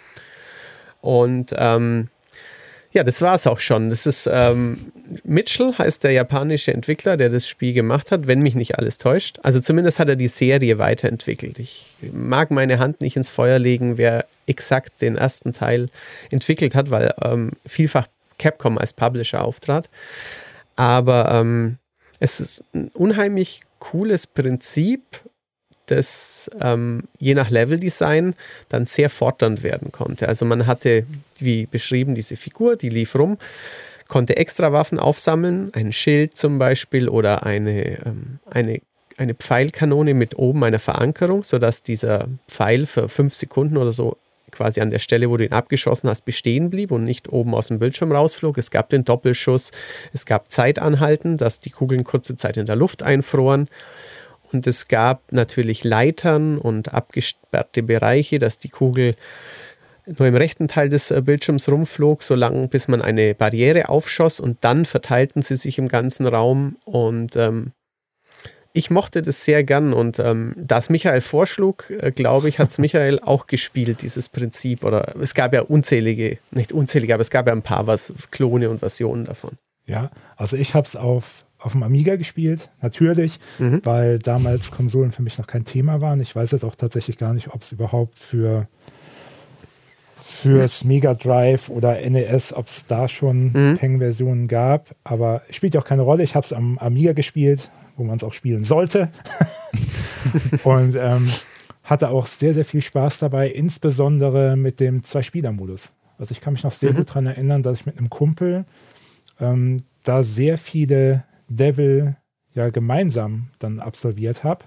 Und ähm, ja, das war es auch schon. Das ist ähm, Mitchell, heißt der japanische Entwickler, der das Spiel gemacht hat, wenn mich nicht alles täuscht. Also zumindest hat er die Serie weiterentwickelt. Ich mag meine Hand nicht ins Feuer legen, wer exakt den ersten Teil entwickelt hat, weil ähm, vielfach Capcom als Publisher auftrat. Aber ähm, es ist ein unheimlich cooles Prinzip das ähm, je nach Leveldesign dann sehr fordernd werden konnte. Also man hatte, wie beschrieben, diese Figur, die lief rum, konnte extra Waffen aufsammeln, ein Schild zum Beispiel oder eine, ähm, eine, eine Pfeilkanone mit oben einer Verankerung, sodass dieser Pfeil für fünf Sekunden oder so quasi an der Stelle, wo du ihn abgeschossen hast, bestehen blieb und nicht oben aus dem Bildschirm rausflog. Es gab den Doppelschuss, es gab Zeitanhalten, dass die Kugeln kurze Zeit in der Luft einfroren. Und es gab natürlich Leitern und abgesperrte Bereiche, dass die Kugel nur im rechten Teil des äh, Bildschirms rumflog, solange bis man eine Barriere aufschoss und dann verteilten sie sich im ganzen Raum. Und ähm, ich mochte das sehr gern und ähm, da es Michael vorschlug, äh, glaube ich, hat es Michael auch gespielt, dieses Prinzip. Oder es gab ja unzählige, nicht unzählige, aber es gab ja ein paar was, Klone und Versionen davon. Ja, also ich habe es auf auf dem Amiga gespielt, natürlich, mhm. weil damals Konsolen für mich noch kein Thema waren. Ich weiß jetzt auch tatsächlich gar nicht, ob es überhaupt für fürs Mega Drive oder NES, ob es da schon mhm. Peng-Versionen gab, aber spielt ja auch keine Rolle. Ich habe es am Amiga gespielt, wo man es auch spielen sollte. Und ähm, hatte auch sehr, sehr viel Spaß dabei, insbesondere mit dem Zwei-Spieler-Modus. Also ich kann mich noch sehr mhm. gut daran erinnern, dass ich mit einem Kumpel ähm, da sehr viele Devil ja gemeinsam dann absolviert habe.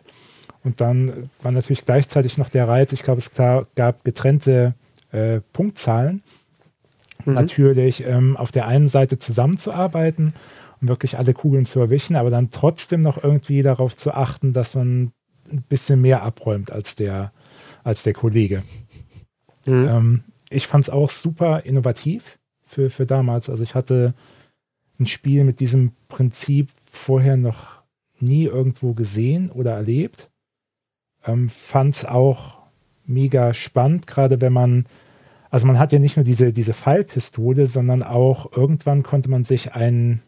Und dann war natürlich gleichzeitig noch der Reiz, ich glaube, es gab getrennte äh, Punktzahlen. Mhm. Natürlich ähm, auf der einen Seite zusammenzuarbeiten und wirklich alle Kugeln zu erwischen, aber dann trotzdem noch irgendwie darauf zu achten, dass man ein bisschen mehr abräumt als der, als der Kollege. Mhm. Ähm, ich fand es auch super innovativ für, für damals. Also ich hatte ein Spiel mit diesem Prinzip vorher noch nie irgendwo gesehen oder erlebt. Ähm, Fand es auch mega spannend, gerade wenn man, also man hat ja nicht nur diese, diese Pfeilpistole, sondern auch irgendwann konnte man sich ein,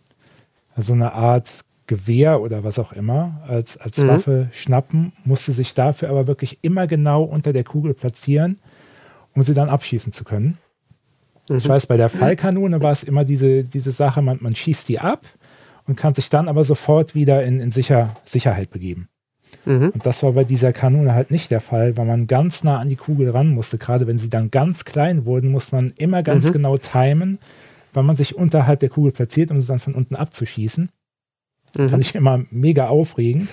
so eine Art Gewehr oder was auch immer als, als mhm. Waffe schnappen, musste sich dafür aber wirklich immer genau unter der Kugel platzieren, um sie dann abschießen zu können. Mhm. Ich weiß, bei der Fallkanone war es immer diese, diese Sache, man, man schießt die ab und kann sich dann aber sofort wieder in, in Sicher, Sicherheit begeben. Mhm. Und das war bei dieser Kanone halt nicht der Fall, weil man ganz nah an die Kugel ran musste. Gerade wenn sie dann ganz klein wurden, muss man immer ganz mhm. genau timen, weil man sich unterhalb der Kugel platziert, um sie dann von unten abzuschießen. Mhm. Fand ich immer mega aufregend.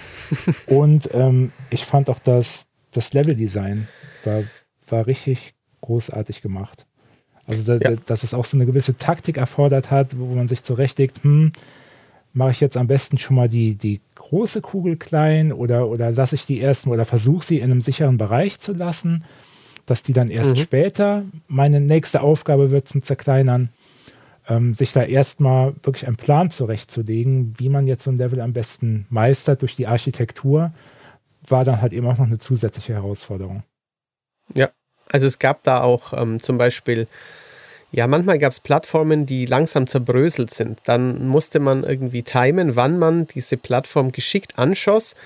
Und ähm, ich fand auch das, das Leveldesign war, war richtig großartig gemacht. Also, da, ja. dass es auch so eine gewisse Taktik erfordert hat, wo man sich zurechtlegt, hm, mache ich jetzt am besten schon mal die, die große Kugel klein oder, oder lasse ich die ersten oder versuche sie in einem sicheren Bereich zu lassen, dass die dann erst mhm. später meine nächste Aufgabe wird zum Zerkleinern. Ähm, sich da erstmal wirklich einen Plan zurechtzulegen, wie man jetzt so ein Level am besten meistert durch die Architektur, war dann halt eben auch noch eine zusätzliche Herausforderung. Ja, also es gab da auch ähm, zum Beispiel ja, manchmal gab es Plattformen, die langsam zerbröselt sind. Dann musste man irgendwie timen, wann man diese Plattform geschickt anschoss,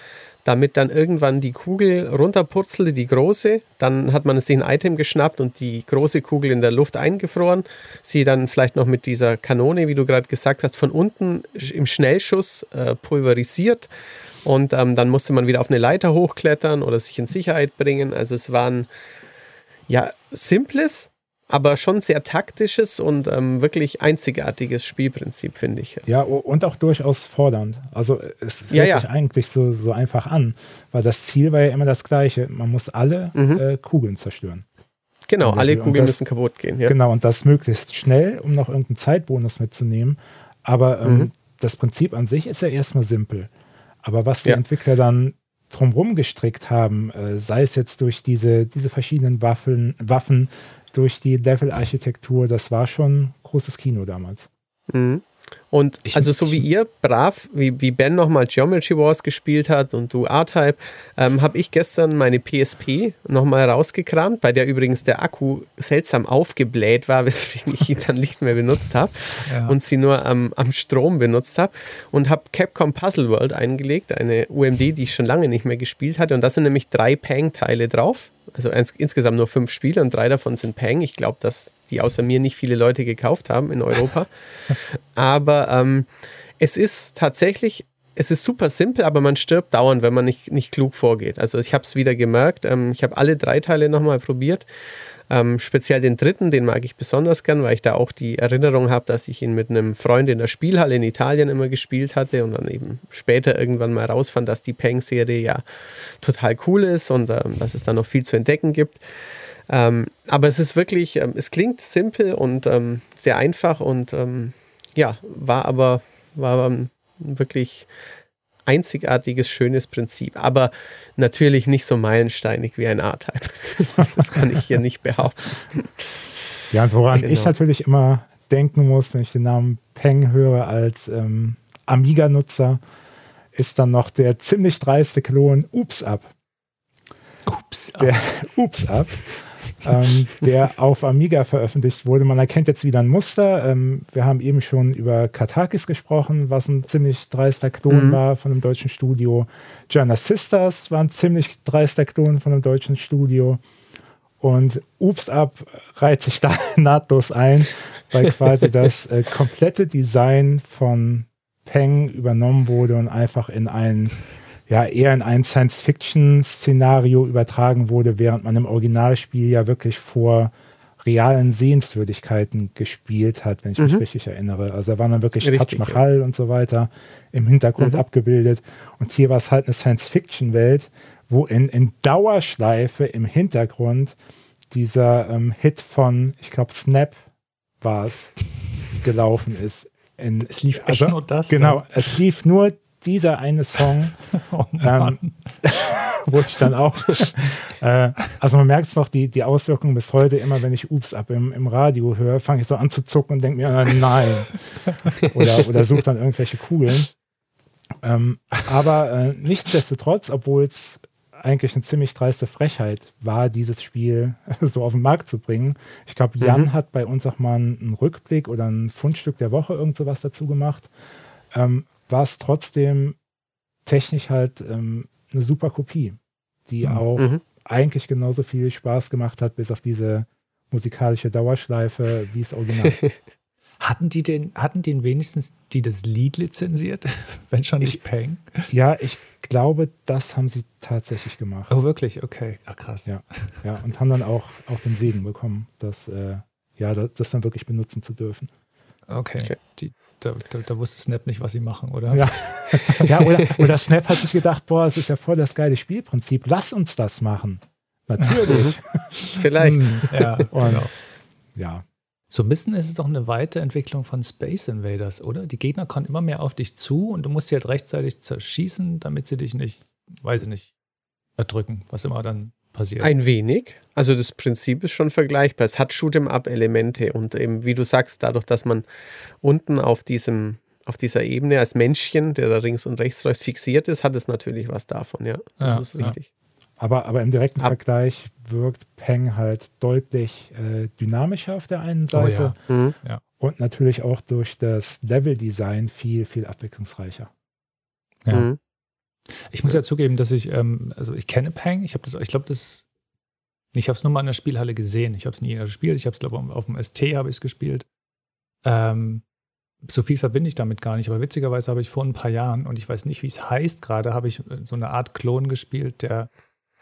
damit dann irgendwann die Kugel runterpurzelte, die große. Dann hat man sich ein Item geschnappt und die große Kugel in der Luft eingefroren. Sie dann vielleicht noch mit dieser Kanone, wie du gerade gesagt hast, von unten im Schnellschuss äh, pulverisiert. Und ähm, dann musste man wieder auf eine Leiter hochklettern oder sich in Sicherheit bringen. Also es waren ja simples, aber schon sehr taktisches und ähm, wirklich einzigartiges Spielprinzip, finde ich. Ja, und auch durchaus fordernd. Also es hört ja, ja. sich eigentlich so, so einfach an, weil das Ziel war ja immer das gleiche. Man muss alle mhm. äh, Kugeln zerstören. Genau, alle Kugeln das, müssen kaputt gehen. Ja. Genau, und das möglichst schnell, um noch irgendeinen Zeitbonus mitzunehmen. Aber ähm, mhm. das Prinzip an sich ist ja erstmal simpel. Aber was die Entwickler dann drumherum gestrickt haben, äh, sei es jetzt durch diese, diese verschiedenen Waffen, Waffen durch die Level-Architektur, das war schon großes Kino damals. Mhm. Und ich, also so wie ihr brav, wie, wie Ben nochmal Geometry Wars gespielt hat und du R-Type, ähm, habe ich gestern meine PSP nochmal rausgekramt, bei der übrigens der Akku seltsam aufgebläht war, weswegen ich ihn dann nicht mehr benutzt habe ja. und sie nur am, am Strom benutzt habe und habe Capcom Puzzle World eingelegt, eine UMD, die ich schon lange nicht mehr gespielt hatte und da sind nämlich drei Pang-Teile drauf also ins, insgesamt nur fünf Spiele und drei davon sind Peng. Ich glaube, dass die außer mir nicht viele Leute gekauft haben in Europa. aber ähm, es ist tatsächlich, es ist super simpel, aber man stirbt dauernd, wenn man nicht, nicht klug vorgeht. Also ich habe es wieder gemerkt. Ähm, ich habe alle drei Teile nochmal probiert ähm, speziell den dritten, den mag ich besonders gern, weil ich da auch die Erinnerung habe, dass ich ihn mit einem Freund in der Spielhalle in Italien immer gespielt hatte und dann eben später irgendwann mal rausfand, dass die Peng-Serie ja total cool ist und ähm, dass es da noch viel zu entdecken gibt. Ähm, aber es ist wirklich, ähm, es klingt simpel und ähm, sehr einfach und ähm, ja, war aber, war aber wirklich einzigartiges, schönes Prinzip. Aber natürlich nicht so meilensteinig wie ein A-Type. das kann ich hier nicht behaupten. Ja, und woran genau. ich natürlich immer denken muss, wenn ich den Namen Peng höre als ähm, Amiga-Nutzer, ist dann noch der ziemlich dreiste Klon Ups Up. Ups Up. Der Ups Up ähm, der auf Amiga veröffentlicht wurde. Man erkennt jetzt wieder ein Muster. Ähm, wir haben eben schon über Katakis gesprochen, was ein ziemlich dreister Klon mhm. war von einem deutschen Studio. Joanna Sisters war ein ziemlich dreister Klon von einem deutschen Studio. Und Oops Up reiht sich da nahtlos ein, weil quasi das äh, komplette Design von Peng übernommen wurde und einfach in ein ja eher in ein Science-Fiction-Szenario übertragen wurde, während man im Originalspiel ja wirklich vor realen Sehenswürdigkeiten gespielt hat, wenn ich mich mhm. richtig erinnere. Also da waren dann wirklich richtig, Taj Mahal ja. und so weiter im Hintergrund mhm. abgebildet. Und hier war es halt eine Science-Fiction-Welt, wo in, in Dauerschleife im Hintergrund dieser ähm, Hit von, ich glaube, Snap war es, gelaufen ist. In, es lief also, nur das. Genau, dann. es lief nur dieser eine Song, oh ähm, wo ich dann auch, äh, also man merkt es noch, die, die Auswirkungen bis heute, immer wenn ich Ups ab im, im Radio höre, fange ich so an zu zucken und denke mir, äh, nein. oder, oder suche dann irgendwelche Kugeln. Ähm, aber äh, nichtsdestotrotz, obwohl es eigentlich eine ziemlich dreiste Frechheit war, dieses Spiel so auf den Markt zu bringen. Ich glaube, Jan mhm. hat bei uns auch mal einen Rückblick oder ein Fundstück der Woche irgend sowas dazu gemacht. Ähm, war es trotzdem technisch halt ähm, eine super Kopie, die mhm. auch mhm. eigentlich genauso viel Spaß gemacht hat, bis auf diese musikalische Dauerschleife wie es Original. Hatten die den, hatten den wenigstens die das Lied lizenziert, wenn schon nicht ich, Peng? Ja, ich glaube, das haben sie tatsächlich gemacht. Oh, wirklich? Okay. Ach, krass. Ja, ja und haben dann auch, auch den Segen bekommen, das, äh, ja, das, das dann wirklich benutzen zu dürfen. Okay. okay. Die, da, da, da, wusste Snap nicht, was sie machen, oder? Ja, ja oder, oder Snap hat sich gedacht, boah, es ist ja voll das geile Spielprinzip, lass uns das machen. Natürlich. Vielleicht. Hm, ja, Und, genau. ja. So ein bisschen ist es doch eine Weiterentwicklung von Space Invaders, oder? Die Gegner kommen immer mehr auf dich zu und du musst sie halt rechtzeitig zerschießen, damit sie dich nicht, weiß ich nicht, erdrücken, was immer dann passiert. Ein wenig. Also das Prinzip ist schon vergleichbar. Es hat Shoot'em-up-Elemente und eben, wie du sagst, dadurch, dass man unten auf diesem auf dieser Ebene als Männchen, der da links und rechts läuft, fixiert ist, hat es natürlich was davon, ja. Das ja, ist richtig. Ja. Aber, aber im direkten Ab Vergleich wirkt Peng halt deutlich äh, dynamischer auf der einen Seite oh, ja. Mhm. und natürlich auch durch das Level-Design viel, viel abwechslungsreicher. Ja. Mhm. Ich muss ja zugeben, dass ich, ähm, also ich kenne Peng, ich habe das, ich glaube, das, ich habe es nur mal in der Spielhalle gesehen. Ich habe es nie gespielt. Ich habe es, glaube ich, auf dem ST habe ich es gespielt. Ähm, so viel verbinde ich damit gar nicht. Aber witzigerweise habe ich vor ein paar Jahren, und ich weiß nicht, wie es heißt gerade, habe ich äh, so eine Art Klon gespielt, der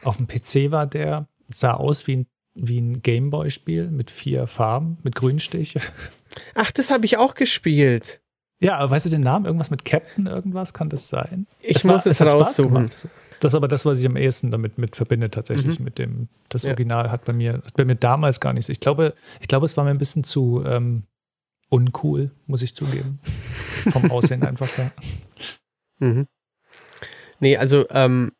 auf dem PC war, der sah aus wie ein, wie ein Gameboy-Spiel mit vier Farben, mit Grünstich. Ach, das habe ich auch gespielt. Ja, weißt du den Namen? Irgendwas mit Captain, irgendwas kann das sein? Ich das muss war, es raussuchen. Das ist aber das, was ich am ehesten damit mit verbinde, tatsächlich mhm. mit dem. Das Original ja. hat bei mir, bei mir damals gar nichts. Ich glaube, ich glaube, es war mir ein bisschen zu ähm, uncool, muss ich zugeben. Vom Aussehen einfach her. Mhm. Nee, also ähm,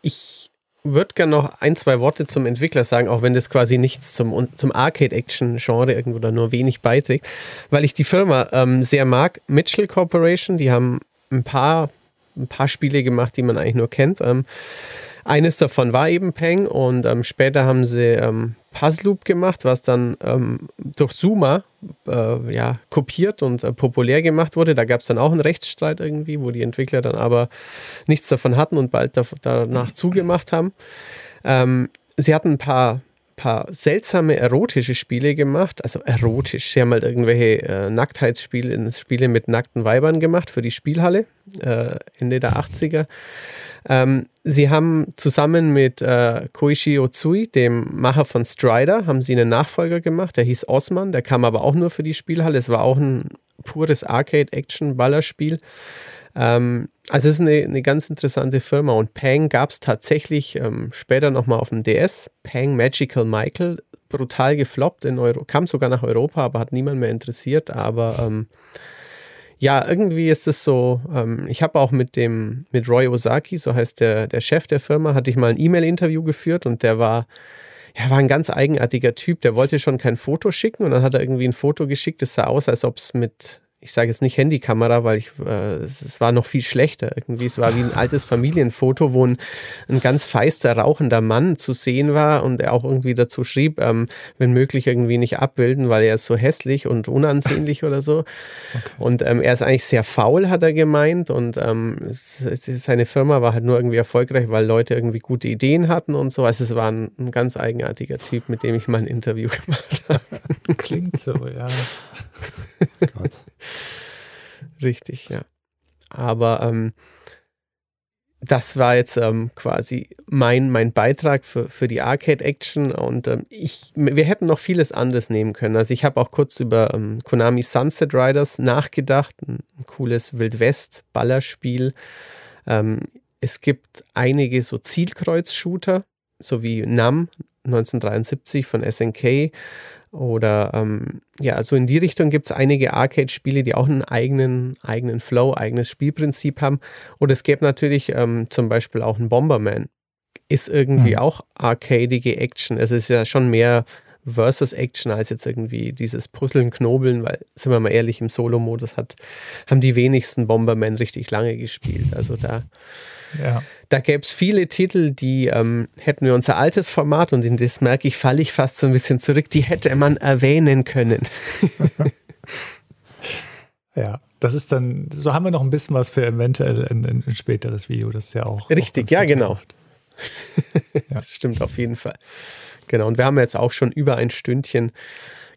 ich würde gerne noch ein, zwei Worte zum Entwickler sagen, auch wenn das quasi nichts zum, zum Arcade-Action-Genre irgendwo da nur wenig beiträgt, weil ich die Firma ähm, sehr mag. Mitchell Corporation, die haben ein paar, ein paar Spiele gemacht, die man eigentlich nur kennt. Ähm, eines davon war eben Peng und ähm, später haben sie ähm, Puzzloop gemacht, was dann ähm, durch Zuma äh, ja, kopiert und äh, populär gemacht wurde. Da gab es dann auch einen Rechtsstreit irgendwie, wo die Entwickler dann aber nichts davon hatten und bald da, danach zugemacht haben. Ähm, sie hatten ein paar paar seltsame erotische Spiele gemacht, also erotisch. Sie haben halt irgendwelche äh, Nacktheitsspiele Spiele mit nackten Weibern gemacht für die Spielhalle äh, Ende der 80er. Ähm, sie haben zusammen mit äh, Koichi Otsui, dem Macher von Strider, haben sie einen Nachfolger gemacht, der hieß Osman, der kam aber auch nur für die Spielhalle. Es war auch ein pures Arcade-Action-Ballerspiel. Ähm, also es ist eine, eine, ganz interessante Firma und Pang gab es tatsächlich ähm, später nochmal auf dem DS. Pang Magical Michael, brutal gefloppt in Euro, kam sogar nach Europa, aber hat niemand mehr interessiert. Aber ähm, ja, irgendwie ist es so, ähm, ich habe auch mit dem, mit Roy Osaki, so heißt der, der Chef der Firma, hatte ich mal ein E-Mail-Interview geführt und der war, ja, war ein ganz eigenartiger Typ. Der wollte schon kein Foto schicken und dann hat er irgendwie ein Foto geschickt, das sah aus, als ob es mit ich sage jetzt nicht Handykamera, weil ich, äh, es war noch viel schlechter. Irgendwie, es war wie ein altes Familienfoto, wo ein, ein ganz feister, rauchender Mann zu sehen war und er auch irgendwie dazu schrieb, ähm, wenn möglich irgendwie nicht abbilden, weil er ist so hässlich und unansehnlich oder so. Okay. Und ähm, er ist eigentlich sehr faul, hat er gemeint. Und ähm, es, es, seine Firma war halt nur irgendwie erfolgreich, weil Leute irgendwie gute Ideen hatten und so. Also es war ein, ein ganz eigenartiger Typ, mit dem ich mal ein Interview gemacht habe. Klingt so, ja. Gott. Richtig, ja. Aber ähm, das war jetzt ähm, quasi mein, mein Beitrag für, für die Arcade-Action und ähm, ich, wir hätten noch vieles anderes nehmen können. Also ich habe auch kurz über ähm, Konami Sunset Riders nachgedacht, ein, cooles Wildwest-Ballerspiel. Ähm, es gibt einige so Zielkreuz-Shooter, so wie NAM 1973 von SNK oder ähm, ja, also in die Richtung gibt es einige Arcade-Spiele, die auch einen eigenen, eigenen Flow, eigenes Spielprinzip haben. Oder es gäbe natürlich ähm, zum Beispiel auch einen Bomberman. Ist irgendwie mhm. auch arcadige Action. Es ist ja schon mehr Versus Action als jetzt irgendwie dieses Puzzeln, Knobeln, weil, sind wir mal ehrlich, im Solo-Modus hat, haben die wenigsten Bomberman richtig lange gespielt. Also da ja. Da gäbe es viele Titel, die ähm, hätten wir unser altes Format und in das merke ich, falle ich fast so ein bisschen zurück, die hätte man erwähnen können. ja, das ist dann, so haben wir noch ein bisschen was für eventuell ein, ein späteres Video, das ist ja auch. Richtig, auch ja, genau. Ja. Das stimmt auf jeden Fall. Genau, und wir haben jetzt auch schon über ein Stündchen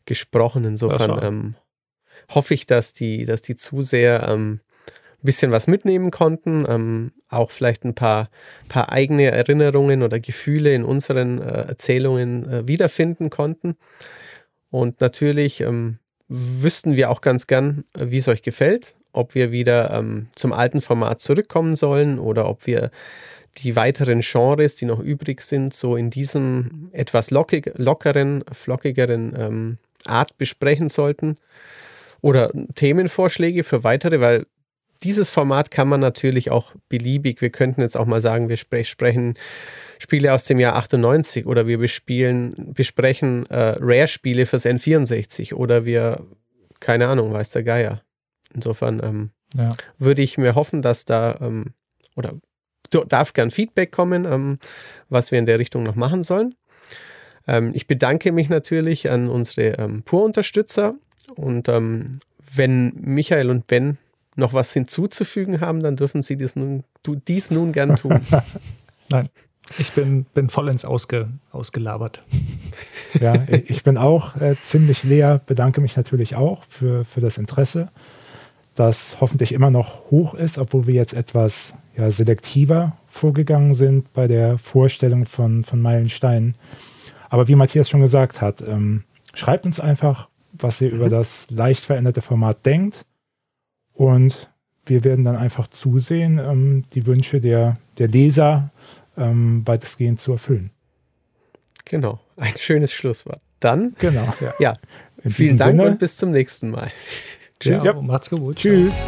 gesprochen. Insofern ähm, hoffe ich, dass die, dass die Zuseher ähm, bisschen was mitnehmen konnten, ähm, auch vielleicht ein paar, paar eigene Erinnerungen oder Gefühle in unseren äh, Erzählungen äh, wiederfinden konnten. Und natürlich, ähm, wüssten wir auch ganz gern, wie es euch gefällt, ob wir wieder ähm, zum alten Format zurückkommen sollen oder ob wir die weiteren Genres, die noch übrig sind, so in diesem etwas lockig, lockeren, flockigeren ähm, Art besprechen sollten. Oder Themenvorschläge für weitere, weil dieses Format kann man natürlich auch beliebig. Wir könnten jetzt auch mal sagen, wir sprechen Spiele aus dem Jahr 98 oder wir bespielen, besprechen äh, Rare-Spiele fürs N64 oder wir, keine Ahnung, weiß der Geier. Insofern ähm, ja. würde ich mir hoffen, dass da ähm, oder darf gern Feedback kommen, ähm, was wir in der Richtung noch machen sollen. Ähm, ich bedanke mich natürlich an unsere ähm, Pur-Unterstützer und ähm, wenn Michael und Ben noch was hinzuzufügen haben, dann dürfen sie dies nun, dies nun gern tun. Nein, ich bin, bin vollends ausge, ausgelabert. Ja, ich bin auch äh, ziemlich leer, bedanke mich natürlich auch für, für das Interesse, das hoffentlich immer noch hoch ist, obwohl wir jetzt etwas ja, selektiver vorgegangen sind bei der Vorstellung von, von Meilensteinen. Aber wie Matthias schon gesagt hat, ähm, schreibt uns einfach, was ihr mhm. über das leicht veränderte Format denkt. Und wir werden dann einfach zusehen, ähm, die Wünsche der, der Leser ähm, weitestgehend zu erfüllen. Genau, ein schönes Schlusswort. Dann, genau, ja, ja vielen Dank Sinne. und bis zum nächsten Mal. Tschüss. Ja, macht's gut. Tschüss.